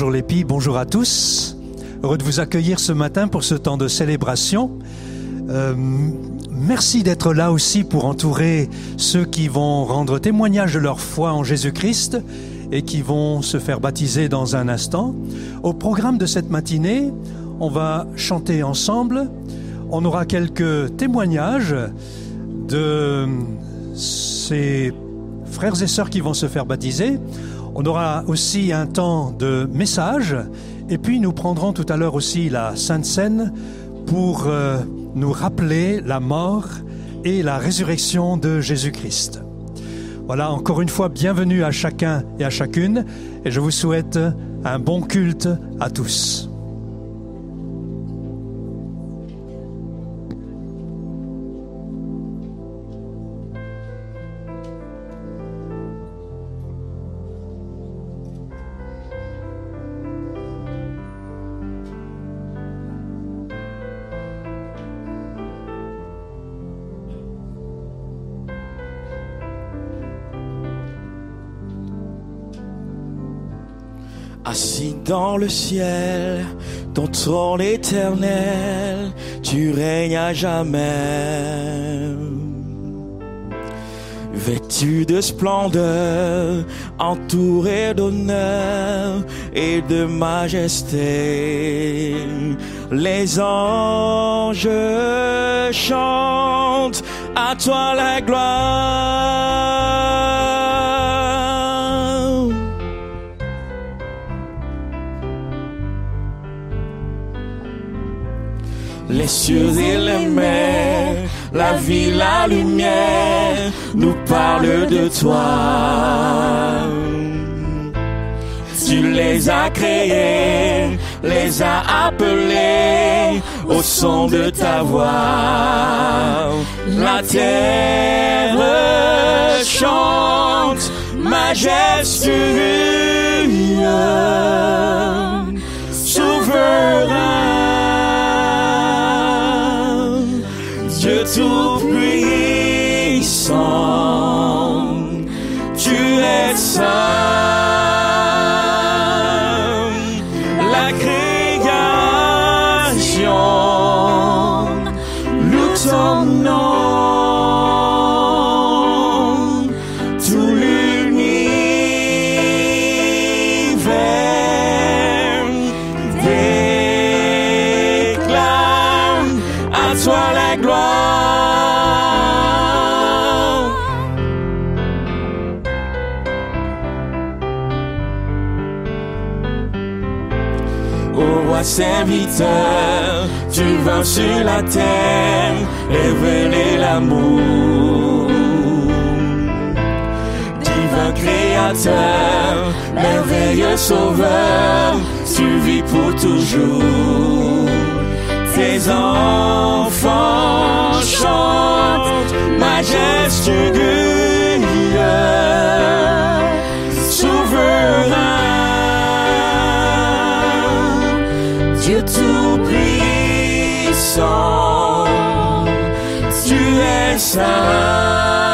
Bonjour filles, bonjour à tous. Heureux de vous accueillir ce matin pour ce temps de célébration. Euh, merci d'être là aussi pour entourer ceux qui vont rendre témoignage de leur foi en Jésus-Christ et qui vont se faire baptiser dans un instant. Au programme de cette matinée, on va chanter ensemble. On aura quelques témoignages de ces frères et sœurs qui vont se faire baptiser. On aura aussi un temps de message et puis nous prendrons tout à l'heure aussi la Sainte Seine pour euh, nous rappeler la mort et la résurrection de Jésus-Christ. Voilà, encore une fois, bienvenue à chacun et à chacune et je vous souhaite un bon culte à tous. Dans le ciel, ton trône éternel, tu règnes à jamais. Vêtu de splendeur, entouré d'honneur et de majesté, les anges chantent à toi la gloire. Les cieux et les mers, la vie, la lumière nous parlent de toi. Tu les as créés, les as appelés au son de ta voix. La terre chante majestueux, souverain. Dieu tout-puissant. Tu vas sur la terre révéler l'amour. Divin créateur, merveilleux sauveur, vis pour toujours. Tes enfants chantent majestueux, es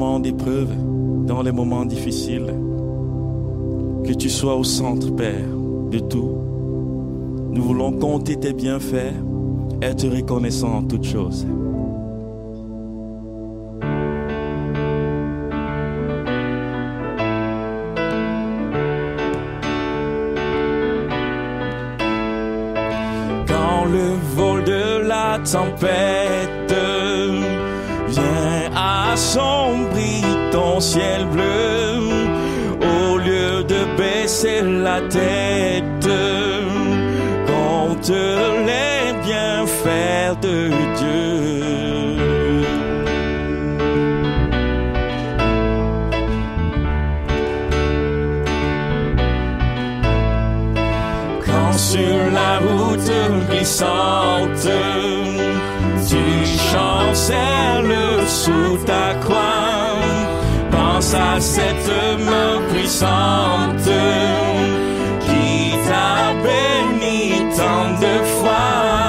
moments d'épreuve, dans les moments difficiles. Que tu sois au centre, Père, de tout. Nous voulons compter tes bienfaits, être reconnaissants en toutes choses. tu chancelles sous ta croix. Pense à cette main puissante qui t'a béni tant de fois.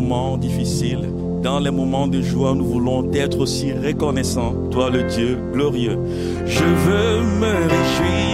moments difficiles, dans les moments de joie, nous voulons être aussi reconnaissants, toi le Dieu glorieux. Je veux me réjouir.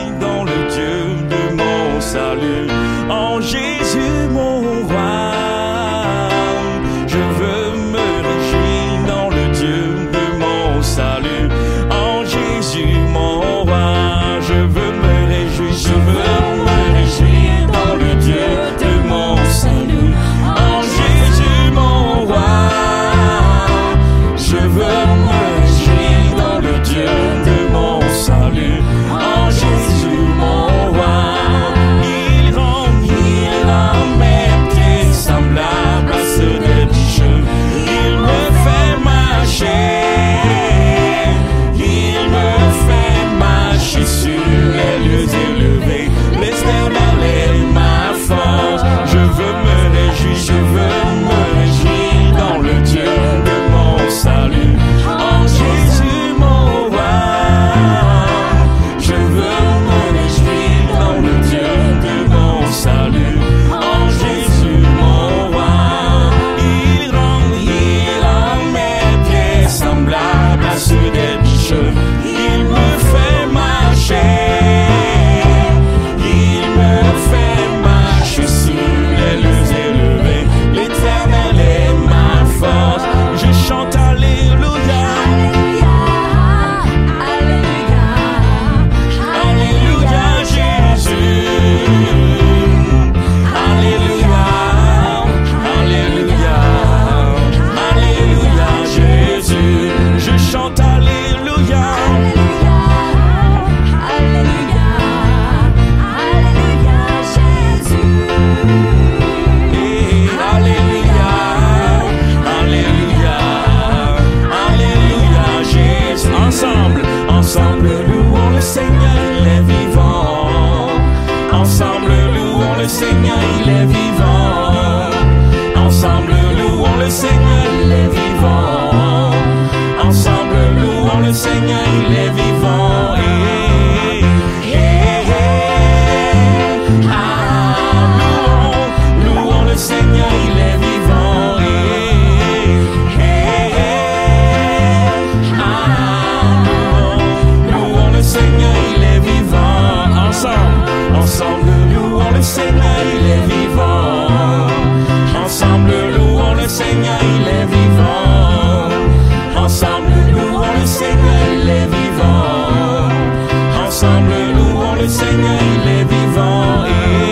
ensemble, louons le Seigneur, il est vivant.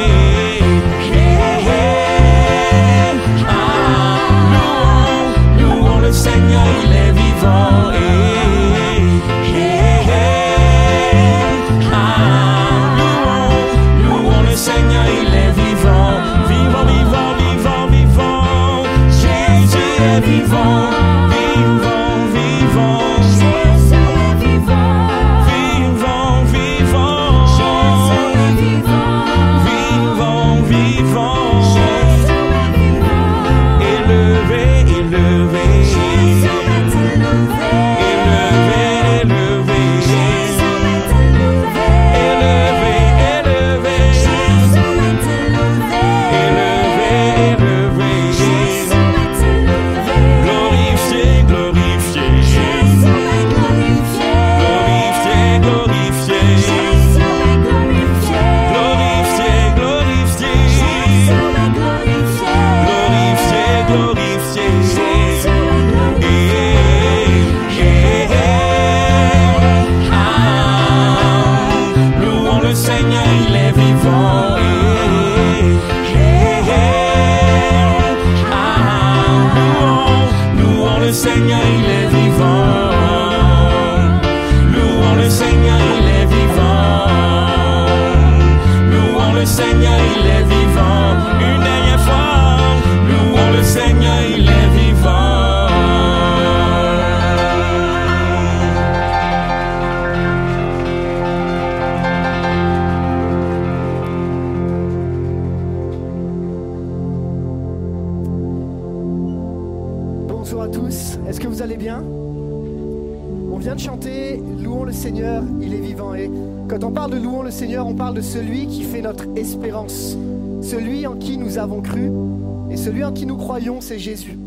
C'est Jésus.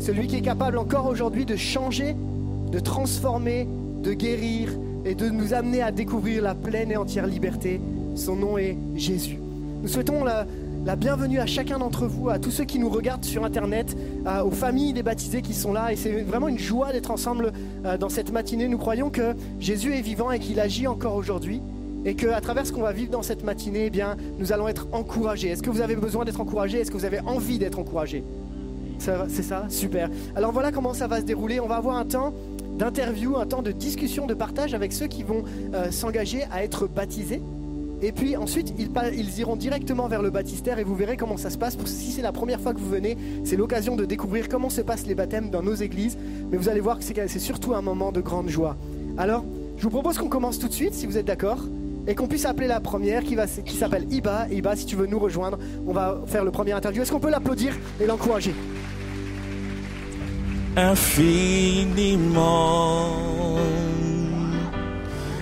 Celui qui est capable encore aujourd'hui de changer, de transformer, de guérir et de nous amener à découvrir la pleine et entière liberté. Son nom est Jésus. Nous souhaitons la, bienvenue à chacun d'entre vous, à tous ceux qui nous regardent sur Internet, aux familles des baptisés qui sont là. Et c'est vraiment une joie d'être ensemble euh, dans cette matinée. Nous croyons que Jésus est vivant et qu'il agit encore aujourd'hui. Et qu'à travers ce qu'on va vivre dans cette matinée, eh bien, nous allons être encouragés. Est-ce que vous avez besoin d'être encouragés? Est-ce que vous avez envie d'être encouragés? C'est ça Super. Alors voilà comment ça va se dérouler. On va avoir un temps d'interview, un temps de discussion, de partage avec ceux qui vont euh, s'engager à être baptisés. Et puis ensuite, ils, iront directement vers le baptistère et vous verrez comment ça se passe. Si c'est la première fois que vous venez, c'est l'occasion de découvrir comment se passent les baptêmes dans nos églises. Mais vous allez voir que c'est surtout un moment de grande joie. Alors, je vous propose qu'on commence tout de suite, si vous êtes d'accord, et qu'on puisse appeler la première qui, qui s'appelle Iba. Iba, si tu veux nous rejoindre, on va faire le premier interview. Est-ce qu'on peut l'applaudir et l'encourager? Infiniment.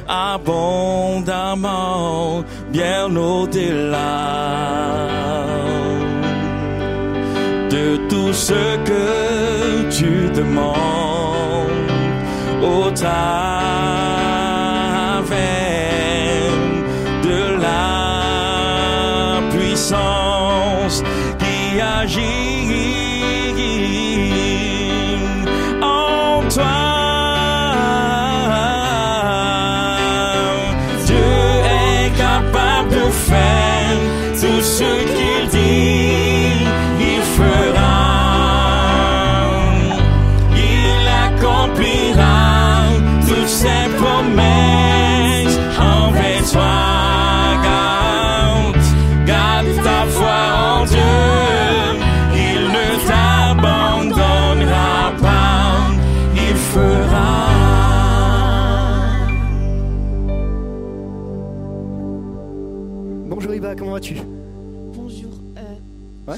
Abondamment, bien au-delà de tout ce que tu demandes. Au travers solution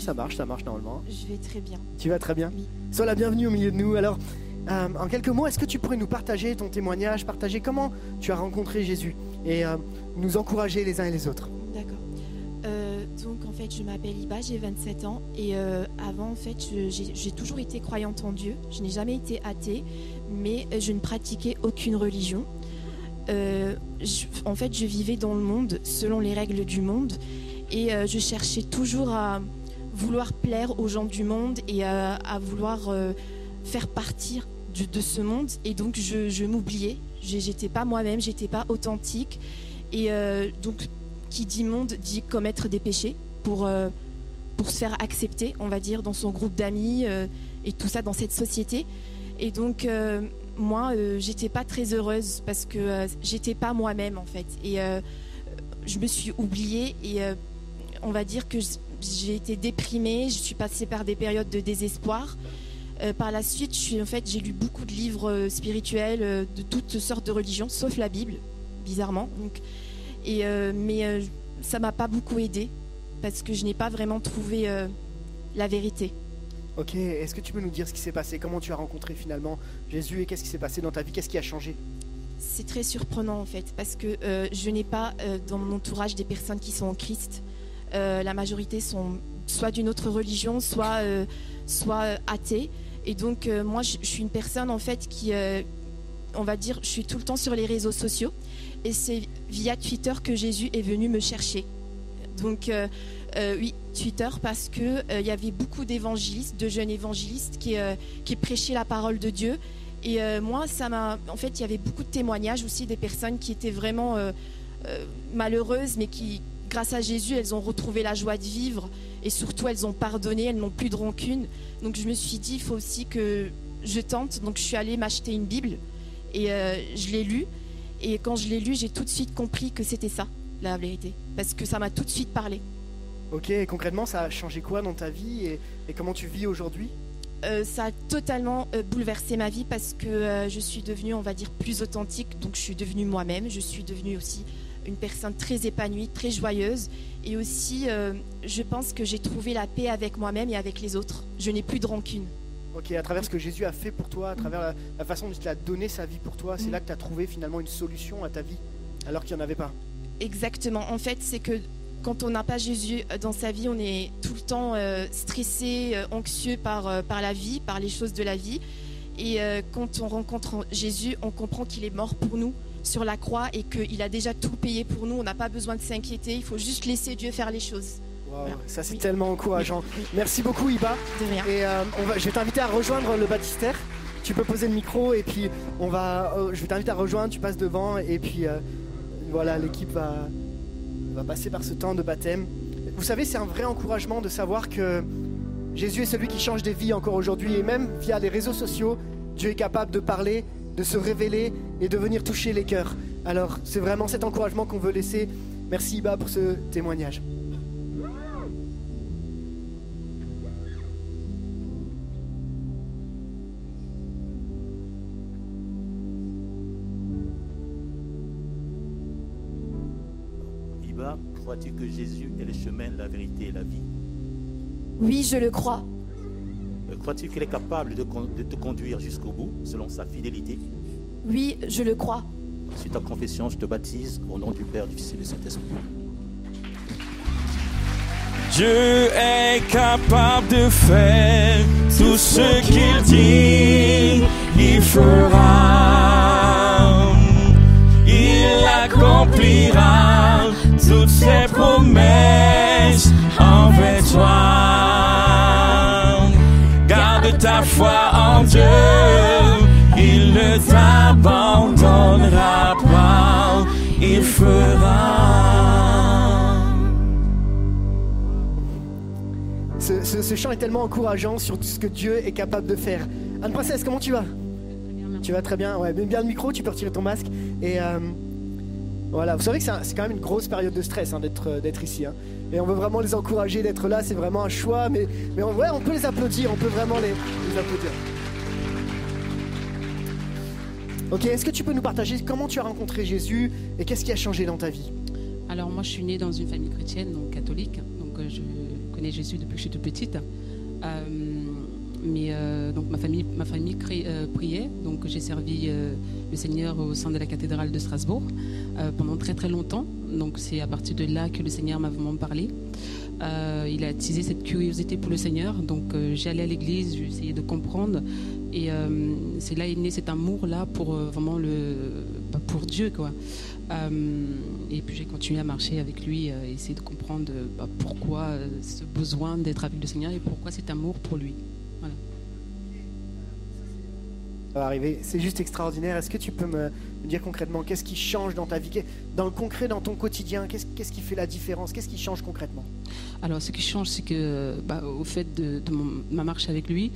ça marche, ça marche normalement. Je vais très bien. Tu vas très bien Sois la bienvenue au milieu de nous. Alors, euh, en quelques mots, est-ce que tu pourrais nous partager ton témoignage, partager comment tu as rencontré Jésus et euh, nous encourager les uns et les autres? D'accord. Euh, donc, en fait, je m'appelle Iba, j'ai 27 ans et avant, en fait, j'ai toujours été croyante en Dieu. Je n'ai jamais été athée, mais je ne pratiquais aucune religion. en fait, je vivais dans le monde selon les règles du monde et je cherchais toujours à vouloir plaire aux gens du monde et à, vouloir euh, faire partir de ce monde. Et donc, je, je m'oubliais. J'étais pas moi-même, j'étais pas authentique. Et euh, donc, qui dit monde dit commettre des péchés pour, euh, pour se faire accepter, on va dire, dans son groupe d'amis et tout ça dans cette société. Et donc, moi, j'étais pas très heureuse parce que j'étais pas moi-même en fait. Et je me suis oubliée et on va dire que j'ai été déprimée, je suis passée par des périodes de désespoir. Euh, par la suite, en fait, j'ai lu beaucoup de livres euh, spirituels euh, de toutes sortes de religions, sauf la Bible, bizarrement. Donc, et, mais ça m'a pas beaucoup aidé parce que je n'ai pas vraiment trouvé la vérité. Ok, est-ce que tu peux nous dire ce qui s'est passé? Comment tu as rencontré finalement Jésus et qu'est-ce qui s'est passé dans ta vie? Qu'est-ce qui a changé? C'est très surprenant en fait parce que je n'ai pas dans mon entourage des personnes qui sont en Christ. Euh, la majorité sont soit d'une autre religion, soit, euh, soit euh, athées. Et donc, moi, je, suis une personne, en fait, qui, on va dire, je suis tout le temps sur les réseaux sociaux. Et c'est via Twitter que Jésus est venu me chercher. Donc, oui, Twitter, parce qu'il il y avait beaucoup d'évangélistes, de jeunes évangélistes qui, qui prêchaient la parole de Dieu. Et moi, ça m'a. En fait, il y avait beaucoup de témoignages aussi des personnes qui étaient vraiment malheureuses, mais qui, grâce à Jésus, elles ont retrouvé la joie de vivre et surtout elles ont pardonné, elles n'ont plus de rancune. Donc je me suis dit, il faut aussi que je tente. Donc je suis allée m'acheter une Bible et euh, je l'ai lue. Et quand je l'ai lue, j'ai tout de suite compris que c'était ça, la vérité. Parce que ça m'a tout de suite parlé. Ok, et concrètement, ça a changé quoi dans ta vie et, comment tu vis aujourd'hui? Euh, ça a totalement euh, bouleversé ma vie parce que je suis devenue, on va dire, plus authentique. Donc je suis devenue moi-même. Je suis devenue aussi une personne très épanouie, très joyeuse. Et aussi, euh, je pense que j'ai trouvé la paix avec moi-même et avec les autres. Je n'ai plus de rancune. Ok, à travers ce que Jésus a fait pour toi, à travers la, la façon dont il a donné sa vie pour toi, c'est Mm. là que tu as trouvé finalement une solution à ta vie, alors qu'il n'y en avait pas. Exactement. En fait, c'est que quand on n'a pas Jésus euh, dans sa vie, on est tout le temps euh, stressé, euh, anxieux par, par la vie, par les choses de la vie. Et quand on rencontre Jésus, on comprend qu'il est mort pour nous sur la croix et qu'il a déjà tout payé pour nous. On n'a pas besoin de s'inquiéter, il faut juste laisser Dieu faire les choses. Voilà. ça c'est Oui. tellement encourageant. Merci beaucoup Iba. De rien. Et euh, on va, je vais t'inviter à rejoindre le baptistère. Tu peux poser le micro et puis on va, euh, je vais t'inviter à rejoindre. Tu passes devant et puis euh, voilà, l'équipe va, va passer par ce temps de baptême. Vous savez, c'est un vrai encouragement de savoir que Jésus est celui qui change des vies encore aujourd'hui et même via les réseaux sociaux, Dieu est capable de parler, de se révéler et de venir toucher les cœurs. Alors c'est vraiment cet encouragement qu'on veut laisser. Merci Iba pour ce témoignage. Iba, crois-tu que Jésus est le chemin, la vérité et la vie? Oui, je le crois. Crois-tu qu'il est capable de, con- de te conduire jusqu'au bout selon sa fidélité? Oui, je le crois. Suite ta confession, je te baptise au nom du Père, du Fils et du Saint-Esprit. Dieu est capable de faire tout ce qu'il dit, il fera. Il accomplira toutes ses promesses envers toi. Foi en Dieu, il ne t'abandonnera pas, il fera. Ce, ce- ce chant est tellement encourageant sur tout ce que Dieu est capable de faire. Anne Princesse, comment tu vas? Tu vas très bien, ouais, mets bien le micro, tu peux retirer ton masque. Et euh, voilà, vous savez que c'est quand même une grosse période de stress hein, d'être euh, d'être ici. hein. Et on veut vraiment les encourager d'être là, c'est vraiment un choix, mais, mais on, on peut les applaudir, on peut vraiment les, les applaudir. Ok, est-ce que tu peux nous partager comment tu as rencontré Jésus et qu'est-ce qui a changé dans ta vie? Alors moi, je suis née dans une famille chrétienne, donc catholique, donc euh, je connais Jésus depuis que je suis toute petite. Euh, mais euh, donc ma famille, euh, priait, donc j'ai servi euh, le Seigneur au sein de la cathédrale de Strasbourg pendant très très longtemps. Donc c'est à partir de là que le Seigneur m'a vraiment parlé. Il a attisé cette curiosité pour le Seigneur, donc j'allais à l'église, j'essayais de comprendre, et c'est là est né cet amour là pour vraiment le, bah, pour Dieu quoi. Et puis j'ai continué à marcher avec lui, essayer de comprendre bah, pourquoi ce besoin d'être avec le Seigneur et pourquoi cet amour pour lui. Va arriver, c'est juste extraordinaire. Est-ce que tu peux me dire concrètement qu'est-ce qui change dans ta vie? Dans le concret, dans ton quotidien, qu'est-ce qui fait la différence? Qu'est-ce qui change concrètement? Alors, ce qui change, c'est que, bah, au fait de, ma marche avec lui,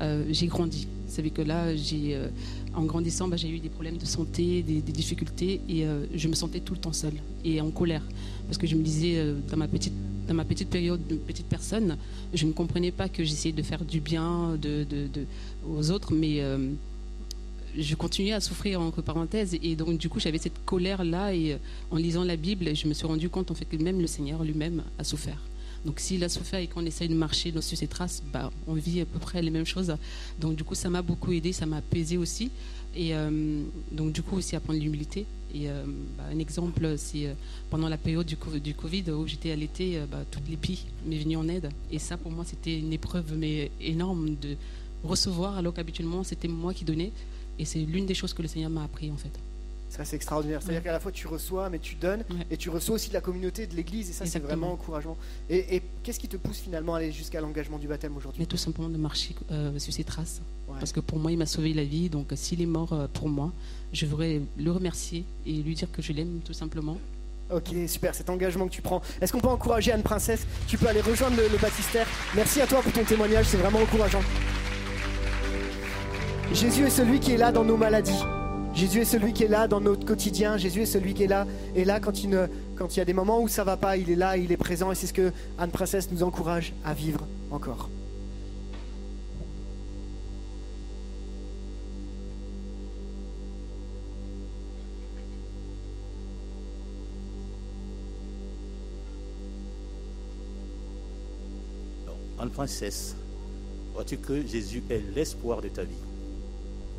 euh, j'ai grandi. Vous savez que là, euh, en grandissant, bah, j'ai eu des problèmes de santé, des, difficultés, et euh, je me sentais tout le temps seule et en colère, parce que je me disais, dans ma petite dans ma petite période de petite personne, je ne comprenais pas que j'essayais de faire du bien aux autres, mais je continuais à souffrir entre parenthèses et donc du coup j'avais cette colère là et euh, en lisant la Bible je me suis rendu compte en fait que même le Seigneur lui-même a souffert. Donc s'il a souffert et qu'on essaye de marcher sur ses traces, bah, on vit à peu près les mêmes choses. Donc du coup ça m'a beaucoup aidé, ça m'a apaisé aussi et euh, donc du coup aussi apprendre l'humilité. Et euh, bah, un exemple c'est pendant la période du, du Covid où j'étais à l'été, bah, toutes les filles m'est venues en aide et ça pour moi c'était une épreuve mais énorme de recevoir alors qu'habituellement c'était moi qui donnais. Et c'est l'une des choses que le Seigneur m'a appris en fait. Ça, c'est extraordinaire. C'est-à-dire Ouais. qu'à la fois tu reçois, mais tu donnes, Ouais. et tu reçois aussi de la communauté, de l'Église, et ça, c'est vraiment encourageant. Et, et qu'est-ce qui te pousse finalement à aller jusqu'à l'engagement du baptême aujourd'hui? Mais tout simplement de marcher euh, sur ses traces. Ouais. Parce que pour moi, il m'a sauvé la vie. Donc s'il est mort euh, pour moi, je voudrais le remercier et lui dire que je l'aime tout simplement. Ok, super, cet engagement que tu prends. Est-ce qu'on peut encourager Anne Princesse? Tu peux aller rejoindre le, le baptistère. Merci à toi pour ton témoignage, c'est vraiment encourageant. Jésus est celui qui est là dans nos maladies. Jésus est celui qui est là dans notre quotidien. Jésus est celui qui est là. Et là, quand il, ne- y a des moments où ça va pas, il est là, il est présent. Et c'est ce que Anne Princesse nous encourage à vivre encore. Anne Princesse, Crois-tu que Jésus est l'espoir de ta vie?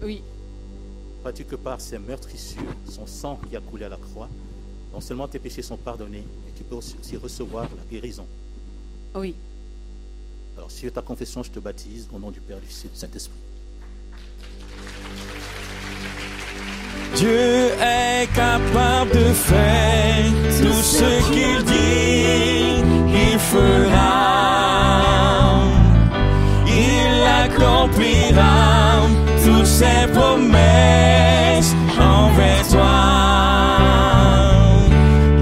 Oui, Crois-tu que par ses meurtrissures, son sang qui a coulé à la croix, non seulement tes péchés sont pardonnés, mais tu peux aussi recevoir la guérison? Oui, Alors, sur ta confession, je te baptise au nom du Père, du Fils et du Saint-Esprit. Dieu est capable de faire tout ce qu'il dit, il fera. Il accomplira ses promesses envers toi.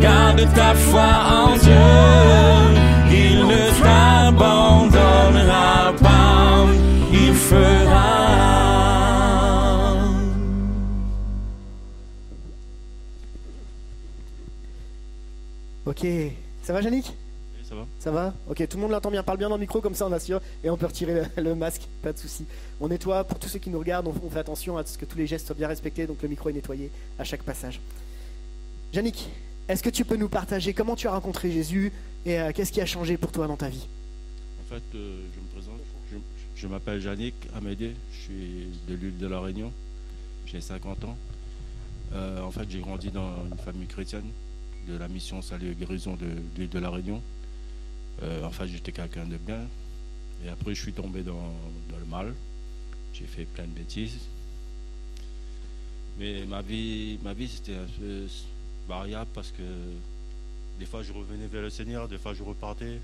Garde ta foi en Dieu, il ne t'abandonnera pas, il fera. Ok. Ça va, Yannick? Ça va Ok, tout le monde l'entend bien. Parle bien dans le micro, comme ça on assure. Et on peut retirer le, masque, pas de souci. On nettoie, pour tous ceux qui nous regardent, on, fait attention à ce que tous les gestes soient bien respectés, donc le micro est nettoyé à chaque passage. Yannick, est-ce que tu peux nous partager comment tu as rencontré Jésus et euh, qu'est-ce qui a changé pour toi dans ta vie? En fait, euh, je me présente. Je, m'appelle Yannick Amédée. Je suis de l'île de la Réunion. J'ai 50 ans. Euh, en fait, j'ai grandi dans une famille chrétienne de la mission Salut et Guérison de l'île de la Réunion. Euh, en fait, j'étais quelqu'un de bien. Et après, je suis tombé dans, dans le mal. J'ai fait plein de bêtises. Mais ma vie, ma vie c'était un peu variable parce que des fois, je revenais vers le Seigneur, des fois, je repartais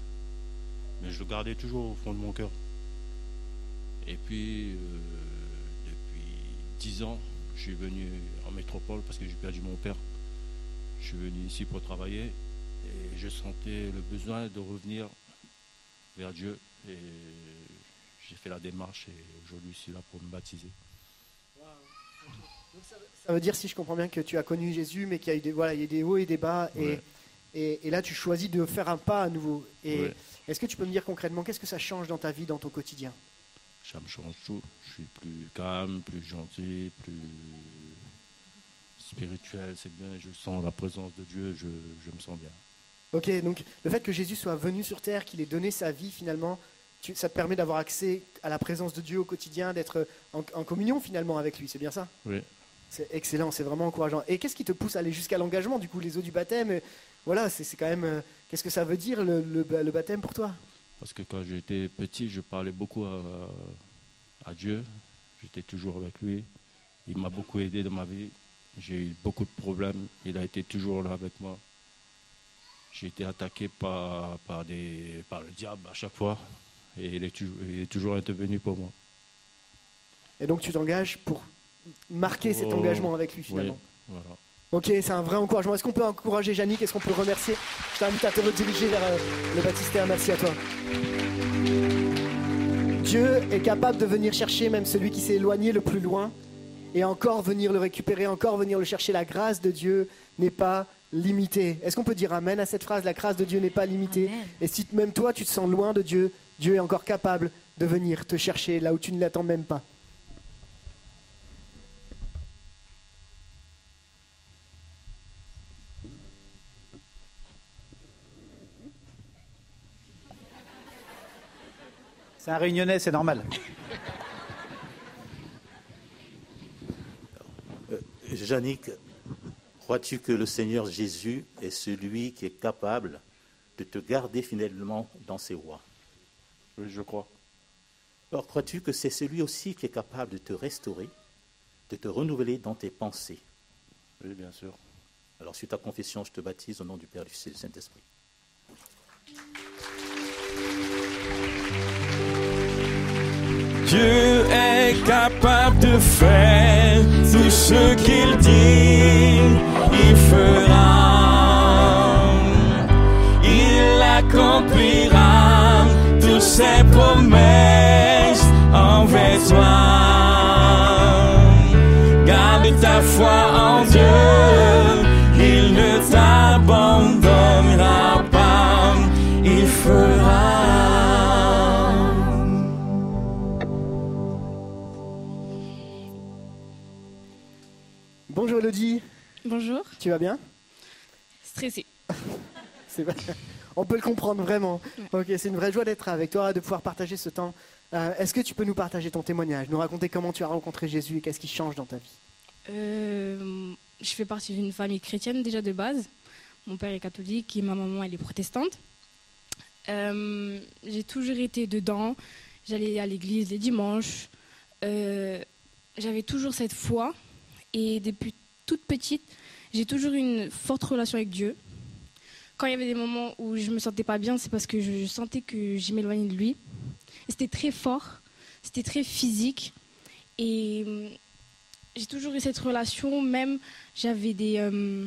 mais je le gardais toujours au fond de mon cœur. Et puis, euh, depuis dix ans, je suis venu en métropole parce que j'ai perdu mon père. Je suis venu ici pour travailler et je sentais le besoin de revenir vers Dieu. Et j'ai fait la démarche et aujourd'hui je suis là pour me baptiser. Ça veut dire, si je comprends bien, que tu as connu Jésus, mais qu'il y a eu des, voilà, il y a des hauts et des bas, et, Ouais. et, et là tu choisis de faire un pas à nouveau. Et Ouais. est-ce que tu peux me dire concrètement qu'est-ce que ça change dans ta vie, dans ton quotidien? Ça me change tout. Je suis plus calme, plus gentil, plus spirituel. C'est bien, je sens la présence de Dieu, je, je me sens bien. Ok, donc le fait que Jésus soit venu sur terre, qu'il ait donné sa vie finalement, tu- ça te permet d'avoir accès à la présence de Dieu au quotidien, d'être en, en communion finalement avec lui, c'est bien ça? Oui. C'est excellent, c'est vraiment encourageant. Et qu'est-ce qui te pousse à aller jusqu'à l'engagement du coup, les eaux du baptême? Voilà, c'est c'est quand même. euh, Qu'est-ce que ça veut dire le, le- le baptême pour toi? Parce que quand j'étais petit, je parlais beaucoup à, à Dieu. J'étais toujours avec lui. Il m'a beaucoup aidé dans ma vie. J'ai eu beaucoup de problèmes. Il a été toujours là avec moi. J'ai été attaqué par, par, des, par le diable à chaque fois. Et il est, toujours, il est toujours intervenu pour moi. Et donc tu t'engages pour marquer cet Oh, engagement avec lui Oui, finalement. voilà. Ok, c'est un vrai encouragement. Est-ce qu'on peut encourager Yannick? Est-ce qu'on peut le remercier? Je t'invite à te rediriger vers euh, le baptistère. Merci à toi. Dieu est capable de venir chercher même celui qui s'est éloigné le plus loin et encore venir le récupérer, encore venir le chercher. La grâce de Dieu n'est pas limitée. Est-ce qu'on peut dire Amen à cette phrase? La grâce de Dieu n'est pas limitée. Amen. Et si même toi tu te sens loin de Dieu, Dieu est encore capable de venir te chercher là où tu ne l'attends même pas. C'est un réunionnais, c'est normal. Yannick, crois-tu que le Seigneur Jésus est celui qui est capable de te garder fidèlement dans ses voies Oui, je crois. Alors crois-tu que c'est celui aussi qui est capable de te restaurer, de te renouveler dans tes pensées? Oui, bien sûr. Alors sur ta confession, je te baptise au nom du Père, du Fils et du Saint-Esprit. Dieu est capable de faire tout ce qu'il dit, il fera. Il accomplira toutes ses promesses envers toi. Garde ta foi en Dieu, il ne t'abandonnera Bonjour, tu vas bien? Stressé. On peut le comprendre vraiment. Ok, c'est une vraie joie d'être avec toi, de pouvoir partager ce temps Euh, Est-ce que tu peux nous partager ton témoignage, nous raconter comment tu as rencontré Jésus et qu'est-ce qui change dans ta vie? Euh, je fais partie d'une famille chrétienne déjà de base. Mon père est catholique et ma maman elle est protestante. Euh, j'ai toujours été dedans. J'allais à l'église les dimanches. J'avais toujours cette foi et depuis toute petite, j'ai toujours une forte relation avec Dieu. Quand il y avait des moments où je me sentais pas bien, c'est parce que je sentais que je m'éloignais de lui. C'était très fort, c'était très physique et hum, j'ai toujours eu cette relation, même j'avais des. euh,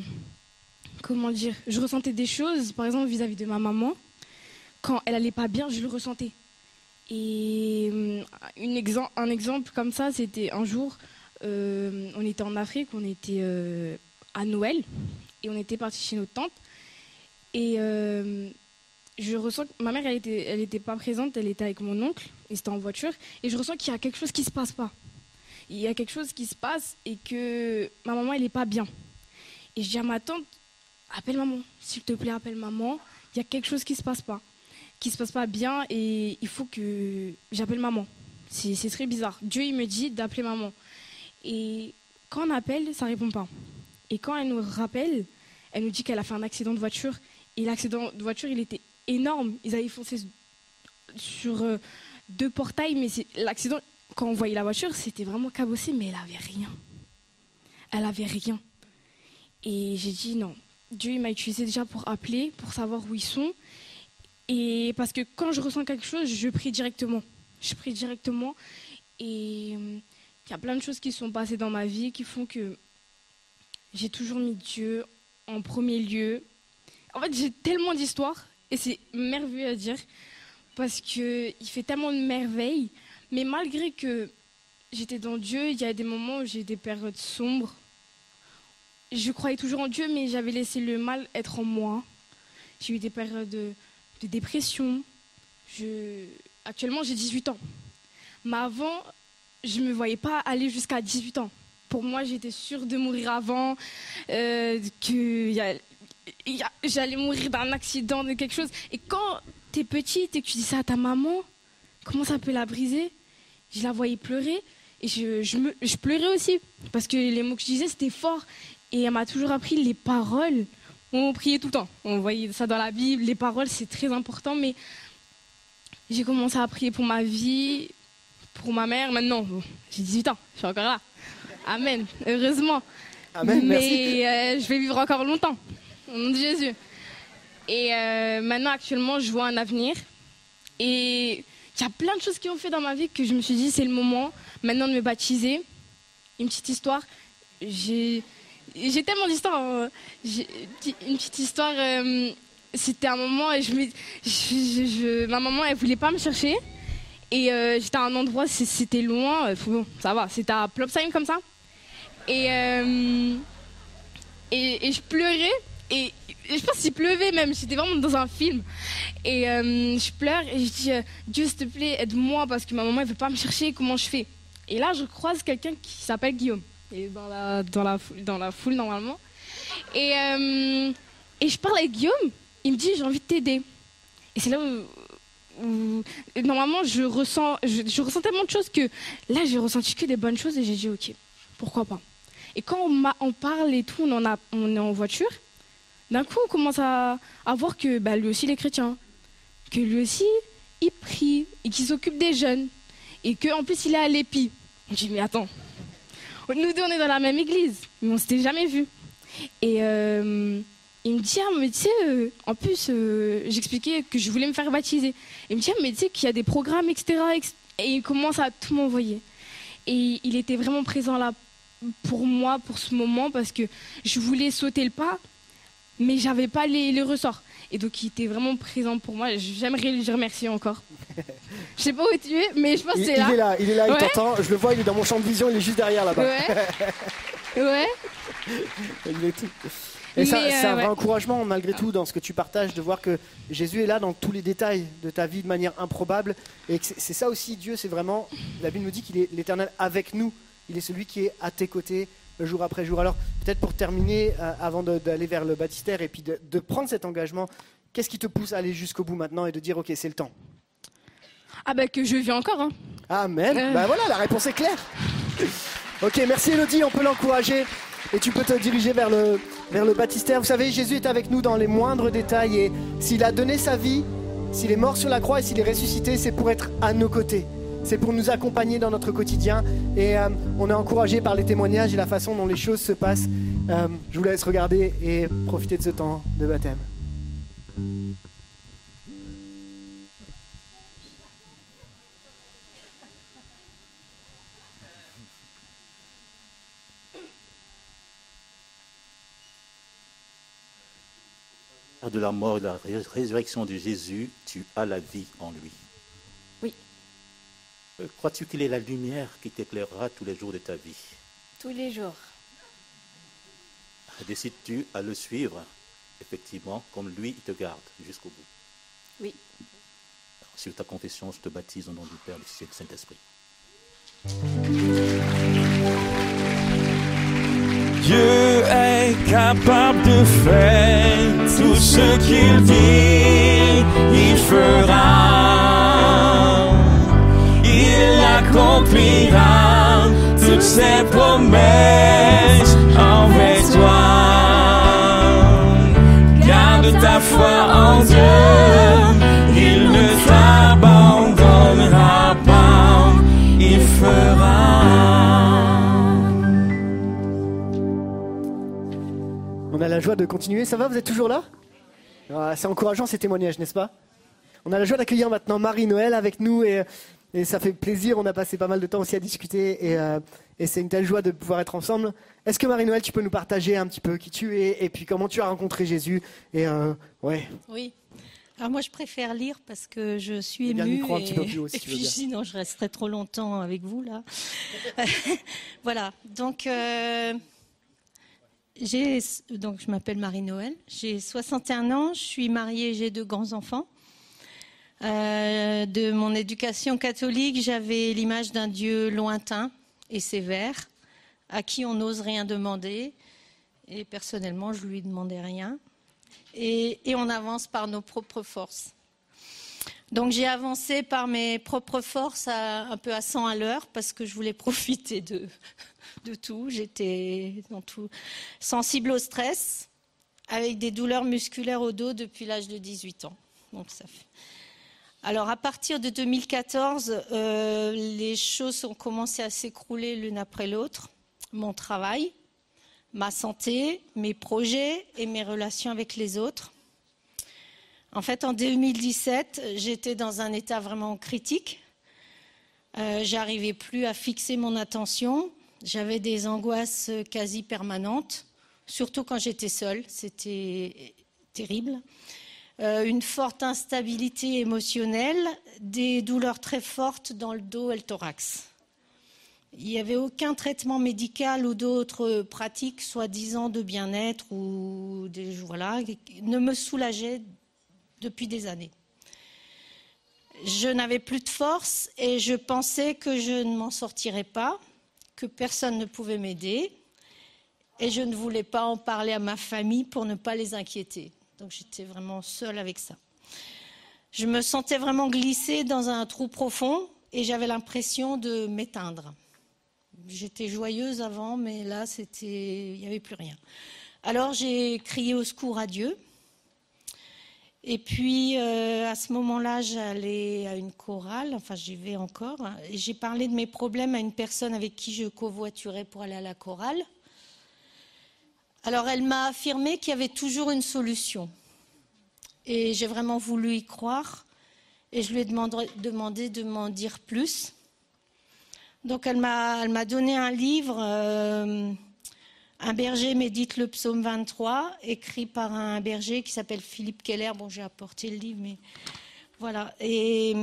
comment dire Je ressentais des choses, par exemple vis-à-vis de ma maman. Quand elle allait pas bien, je le ressentais. Et exem- un exemple comme ça, c'était un jour, on était en Afrique, on était euh, à Noël, et on était parti chez notre tante. Et euh, je ressens que ma mère, elle était, elle était pas présente, elle était avec mon oncle, et c'était en voiture, et je ressens qu'il y a quelque chose qui se passe pas il y a quelque chose qui se passe et que ma maman, elle n'est pas bien. Et je dis à ma tante, appelle maman, s'il te plaît, appelle maman. Il y a quelque chose qui se passe pas, qui se passe pas bien et il faut que j'appelle maman. C'est très bizarre. Dieu, il me dit d'appeler maman. Et quand on appelle, ça répond pas. Et quand elle nous rappelle, elle nous dit qu'elle a fait un accident de voiture. Et l'accident de voiture, il était énorme. Ils avaient foncé sur euh, deux portails, mais l'accident, quand on voyait la voiture, c'était vraiment cabossé, mais elle avait rien. Elle avait rien. Et j'ai dit non. Dieu il m'a utilisé déjà pour appeler, pour savoir où ils sont. Et parce que quand je ressens quelque chose, je prie directement. Je prie directement. Et euh, il y a plein de choses qui sont passées dans ma vie qui font que j'ai toujours mis Dieu en premier lieu. En fait, j'ai tellement d'histoires et c'est merveilleux à dire parce qu'il fait tellement de merveilles. Mais malgré que j'étais dans Dieu, il y a des moments où j'ai des périodes sombres. Je croyais toujours en Dieu, mais j'avais laissé le mal être en moi. J'ai eu des périodes de, dépression. Actuellement, j'ai 18 ans. Mais avant, je ne me voyais pas aller jusqu'à 18 ans. Pour moi, j'étais sûre de mourir avant, euh, que j'allais mourir d'un accident, de quelque chose. Et quand tu es petite et que tu dis ça à ta maman, comment ça peut la briser? Je la voyais pleurer et je, pleurais aussi parce que les mots que je disais c'était fort et elle m'a toujours appris les paroles. On priait tout le temps, on voyait ça dans la Bible, les paroles c'est très important mais j'ai commencé à prier pour ma vie, pour ma mère. Maintenant, j'ai 18 ans, je suis encore là. Amen, heureusement. Amen, merci. mais euh, je vais vivre encore longtemps, au nom de Jésus. Et euh, maintenant, actuellement, je vois un avenir. Et il y a plein de choses qui ont fait dans ma vie que je me suis dit, c'est le moment maintenant de me baptiser. Une petite histoire. J'ai tellement d'histoires. hein. Une petite histoire. euh, C'était un moment, et je me, je- je- je- ma maman, elle voulait pas me chercher. Et euh, j'étais à un endroit, c'était loin. Bon, ça va, c'était à Plopsheim comme ça. Et, euh, et, et je pleurais. Et, je pense qu'il pleuvait même. J'étais vraiment dans un film. Et euh, je pleure et je dis euh, Dieu, s'il te plaît, aide-moi parce que ma maman, elle veut pas me chercher. Comment je fais? Et là, je croise quelqu'un qui s'appelle Guillaume. Dans la, dans la, foule- normalement. Et, et je parle avec Guillaume. Il me dit J'ai envie de t'aider. Et c'est là où, normalement, je ressens, je ressens tellement de choses que là, j'ai ressenti que des bonnes choses et j'ai dit Ok, pourquoi pas? Et quand on, parle et tout, on, est en voiture. D'un coup, on commence à, voir que bah, lui aussi, il est chrétien. Que lui aussi, il prie et qu'il s'occupe des jeunes. Et qu'en plus, il est à l'épi. On dit, mais attends, nous deux, on est dans la même église, mais on s'était jamais vus. Et euh, il me dit, ah, mais tu sais, euh, en plus, euh, j'expliquais que je voulais me faire baptiser. Il me dit, ah, mais tu sais qu'il y a des programmes, etc. Et il commence à tout m'envoyer. Et il était vraiment présent là pour moi, pour ce moment, parce que je voulais sauter le pas, mais j'avais pas les, les ressorts. Et donc il était vraiment présent pour moi. J'aimerais lui remercier encore. Je sais pas où tu es, mais je pense que Il, c'est il est là, il est là, il Ouais. t'entend. Je le vois, il est dans mon champ de vision, il est juste derrière là-bas. Ouais. Ouais. Il est tout. Et ça, c'est euh, un vrai ouais. encouragement malgré tout dans ce que tu partages de voir que Jésus est là dans tous les détails de ta vie de manière improbable et c'est ça aussi Dieu c'est vraiment la Bible nous dit qu'il est l'éternel avec nous il est celui qui est à tes côtés jour après jour alors peut-être pour terminer euh, avant d'aller vers le baptistère et puis de, de prendre cet engagement qu'est-ce qui te pousse à aller jusqu'au bout maintenant et de dire ok c'est le temps? Ah bah que je vis encore. Hein. Amen. Euh. Bah voilà, la réponse est claire. ok, merci Elodie, on peut l'encourager. Et tu peux te diriger vers le, vers le baptistère. Vous savez, Jésus est avec nous dans les moindres détails. Et s'il a donné sa vie, s'il est mort sur la croix et s'il est ressuscité, c'est pour être à nos côtés. C'est pour nous accompagner dans notre quotidien. Et euh, on est encouragé par les témoignages et la façon dont les choses se passent. Euh, je vous laisse regarder et profiter de ce temps de baptême. de la mort et de la ré- résurrection de Jésus, tu as la vie en lui. Euh, Crois-tu qu'il est la lumière qui t'éclairera tous les jours de ta vie? Tous les jours. Décides-tu à le suivre, effectivement, comme lui, il te garde jusqu'au bout? Oui. Alors, Sur ta confession, je te baptise au nom du Père, du Fils et du Saint-Esprit. Dieu est capable de faire tout ce qu'il dit, il fera. Toutes ses promesses envers toi. Garde ta foi en Dieu, il ne t'abandonnera pas, il fera. On a la joie de continuer. Ça va, vous êtes toujours là? Ah, C'est encourageant ces témoignages, n'est-ce pas? On a la joie d'accueillir maintenant Marie-Noël avec nous et, et ça fait plaisir. On a passé pas mal de temps aussi à discuter et, euh, et c'est une telle joie de pouvoir être ensemble. Est-ce que Marie-Noël, tu peux nous partager un petit peu qui tu es et puis comment tu as rencontré Jésus et euh, ouais. Oui. Alors moi, je préfère lire parce que je suis Eh émue. micro un et, petit peu plus haut, si et tu veux puis bien. sinon, je resterai trop longtemps avec vous là. voilà. Donc, euh, donc je m'appelle Marie Noël. J'ai 61 ans. Je suis mariée. J'ai deux grands enfants. Euh, de mon éducation catholique, j'avais l'image d'un Dieu lointain et sévère, à qui on n'ose rien demander. Et personnellement, je lui demandais rien et, on avance par nos propres forces. Donc j'ai avancé par mes propres forces un peu à 100 à l'heure parce que je voulais profiter de, tout. J'étais sensible au stress, avec des douleurs musculaires au dos depuis l'âge de 18 ans. Donc ça fait. Alors à partir de 2014, euh, les choses ont commencé à s'écrouler l'une après l'autre. Mon travail, ma santé, mes projets et mes relations avec les autres. En fait, en 2017, j'étais dans un état vraiment critique. Euh, J'arrivais plus à fixer mon attention. J'avais des angoisses quasi permanentes, surtout quand j'étais seule. C'était terrible. Euh, une forte instabilité émotionnelle, des douleurs très fortes dans le dos et le thorax. Il n'y avait aucun traitement médical ou d'autres pratiques, soi-disant de bien-être ou des, voilà, ne me soulageaient depuis des années. Je n'avais plus de force et je pensais que je ne m'en sortirais pas, que personne ne pouvait m'aider et je ne voulais pas en parler à ma famille pour ne pas les inquiéter. Donc j'étais vraiment seule avec ça. Je me sentais vraiment glissée dans un trou profond et j'avais l'impression de m'éteindre. J'étais joyeuse avant, mais là, c'était, il n'y avait plus rien. Alors j'ai crié au secours à Dieu. Et puis euh, à ce moment-là, j'allais à une chorale, enfin j'y vais encore, et j'ai parlé de mes problèmes à une personne avec qui je covoiturais pour aller à la chorale. Alors elle m'a affirmé qu'il y avait toujours une solution. Et j'ai vraiment voulu y croire. Et je lui ai demandé, de m'en dire plus. Donc elle m'a, elle m'a donné un livre, euh, Un berger médite le psaume 23, écrit par un berger qui s'appelle Philippe Keller. Bon, j'ai apporté le livre, mais voilà. Et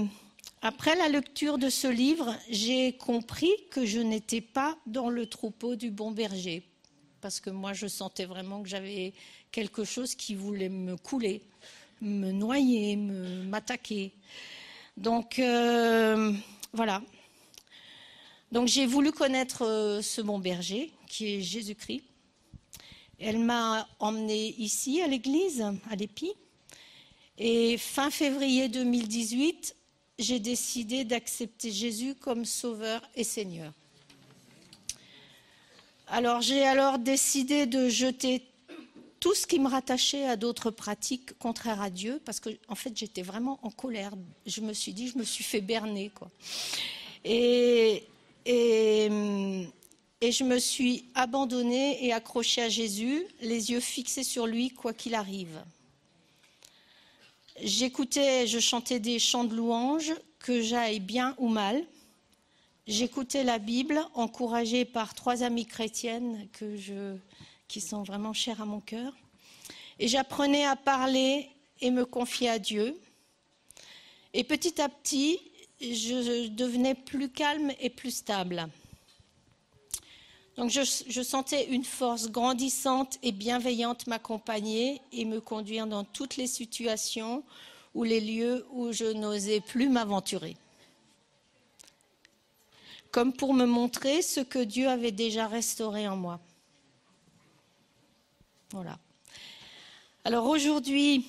après la lecture de ce livre, j'ai compris que je n'étais pas dans le troupeau du bon berger. Parce que moi, je sentais vraiment que j'avais quelque chose qui voulait me couler, me noyer, m'attaquer. Donc, euh, voilà. Donc, j'ai voulu connaître euh, ce bon berger, qui est Jésus-Christ. Elle m'a emmenée ici, à l'église, à l'Épi. Et fin février 2018, j'ai décidé d'accepter Jésus comme Sauveur et Seigneur. Alors j'ai alors décidé de jeter tout ce qui me rattachait à d'autres pratiques contraires à Dieu, parce que en fait j'étais vraiment en colère. Je me suis dit, je me suis fait berner, quoi. Et, je me suis abandonnée et accrochée à Jésus, les yeux fixés sur lui, quoi qu'il arrive. J'écoutais, je chantais des chants de louanges, que j'aille bien ou mal. J'écoutais la Bible, encouragée par trois amies chrétiennes qui sont vraiment chères à mon cœur. Et j'apprenais à parler et me confier à Dieu. Et petit à petit, je devenais plus calme et plus stable. Donc je, sentais une force grandissante et bienveillante m'accompagner et me conduire dans toutes les situations ou les lieux où je n'osais plus m'aventurer. Comme pour me montrer ce que Dieu avait déjà restauré en moi. Voilà. Alors aujourd'hui,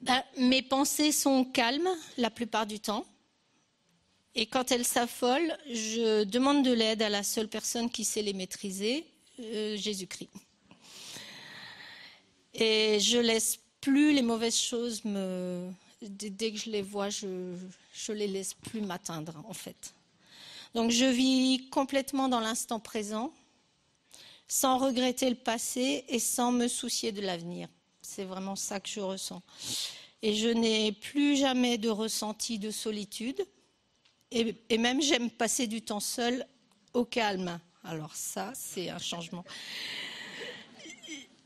ben, mes pensées sont calmes la plupart du temps. Et quand elles s'affolent, je demande de l'aide à la seule personne qui sait les maîtriser, euh, Jésus-Christ. Et je laisse plus les mauvaises choses me. Dès que je les vois, je ne les laisse plus m'atteindre, en fait. Donc je vis complètement dans l'instant présent, sans regretter le passé et sans me soucier de l'avenir. C'est vraiment ça que je ressens. Et je n'ai plus jamais de ressenti de solitude. Et, et même j'aime passer du temps seul au calme. Alors ça, c'est un changement.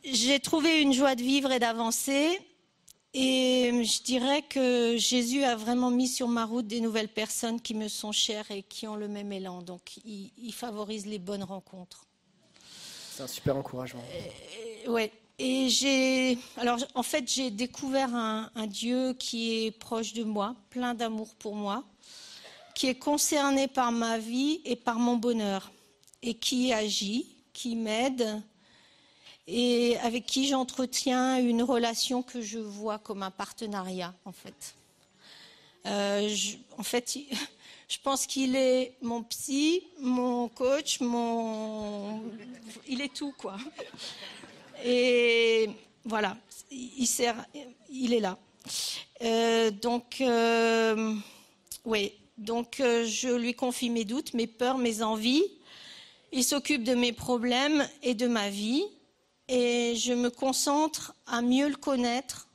J'ai trouvé une joie de vivre et d'avancer. Et je dirais que Jésus a vraiment mis sur ma route des nouvelles personnes qui me sont chères et qui ont le même élan. Donc, il, il favorise les bonnes rencontres. C'est un super encouragement. Et, ouais. Et j'ai, alors en fait, j'ai découvert un, un, Dieu qui est proche de moi, plein d'amour pour moi, qui est concerné par ma vie et par mon bonheur, et qui agit, qui m'aide, et avec qui j'entretiens une relation que je vois comme un partenariat, en fait. Euh, en fait, je pense qu'il est mon psy, mon coach, mon... Il est tout, quoi. Et voilà, il, est là. Euh, donc, euh, oui, donc je lui confie mes doutes, mes peurs, mes envies. Il s'occupe de mes problèmes et de ma vie et je me concentre à mieux le connaître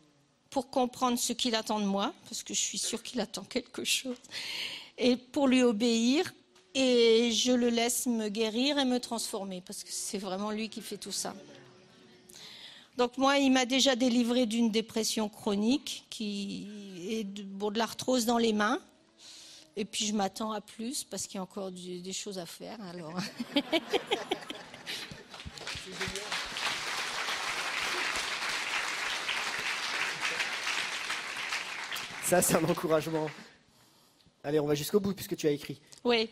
pour comprendre ce qu'il attend de moi, parce que je suis sûre qu'il attend quelque chose, et pour lui obéir, et je le laisse me guérir et me transformer, parce que c'est vraiment lui qui fait tout ça. Donc moi, il m'a déjà délivré d'une dépression chronique qui est de, l'arthrose dans les mains. Et puis je m'attends à plus parce qu'il y a encore des choses à faire. Ça, c'est un encouragement. Allez, on va jusqu'au bout puisque tu as écrit. Oui.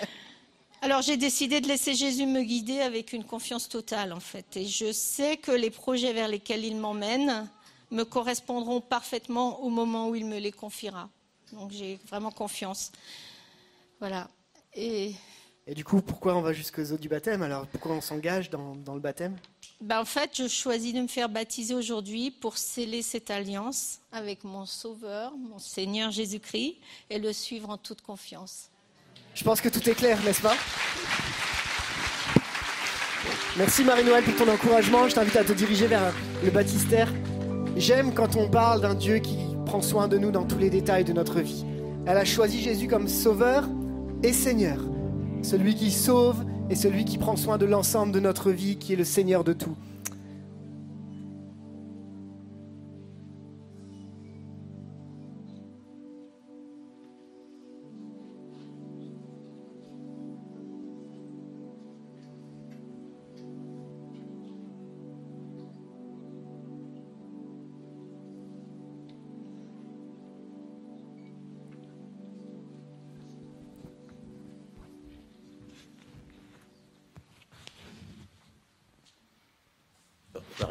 Alors j'ai décidé de laisser Jésus me guider avec une confiance totale en fait. Et je sais que les projets vers lesquels il m'emmène me correspondront parfaitement au moment où il me les confiera. Donc j'ai vraiment confiance. Voilà. Et... Et du coup, pourquoi on va jusqu'aux eaux du baptême? Alors pourquoi on s'engage dans, dans, le baptême? Ben, En fait, je choisis de me faire baptiser aujourd'hui pour sceller cette alliance avec mon Sauveur, mon Seigneur Jésus-Christ, et le suivre en toute confiance. Je pense que tout est clair, n'est-ce pas? Merci Marie-Noël pour ton encouragement. Je t'invite à te diriger vers le baptistère. J'aime quand on parle d'un Dieu qui prend soin de nous dans tous les détails de notre vie. Elle a choisi Jésus comme sauveur et Seigneur, celui qui sauve et celui qui prend soin de l'ensemble de notre vie, qui est le Seigneur de tout.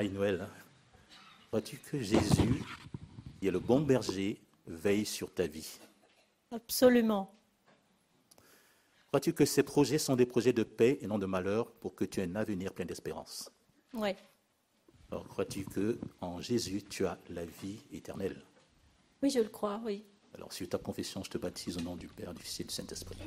Marie-Noël, vois-tu que Jésus, qui est le bon berger, veille sur ta vie? Absolument. Crois-tu que ces projets sont des projets de paix et non de malheur pour que tu aies un avenir plein d'espérance? Ouais. Alors crois-tu que en Jésus tu as la vie éternelle? Oui, je le crois, oui. Alors sur ta confession, je te baptise au nom du Père, du Fils et du Saint-Esprit.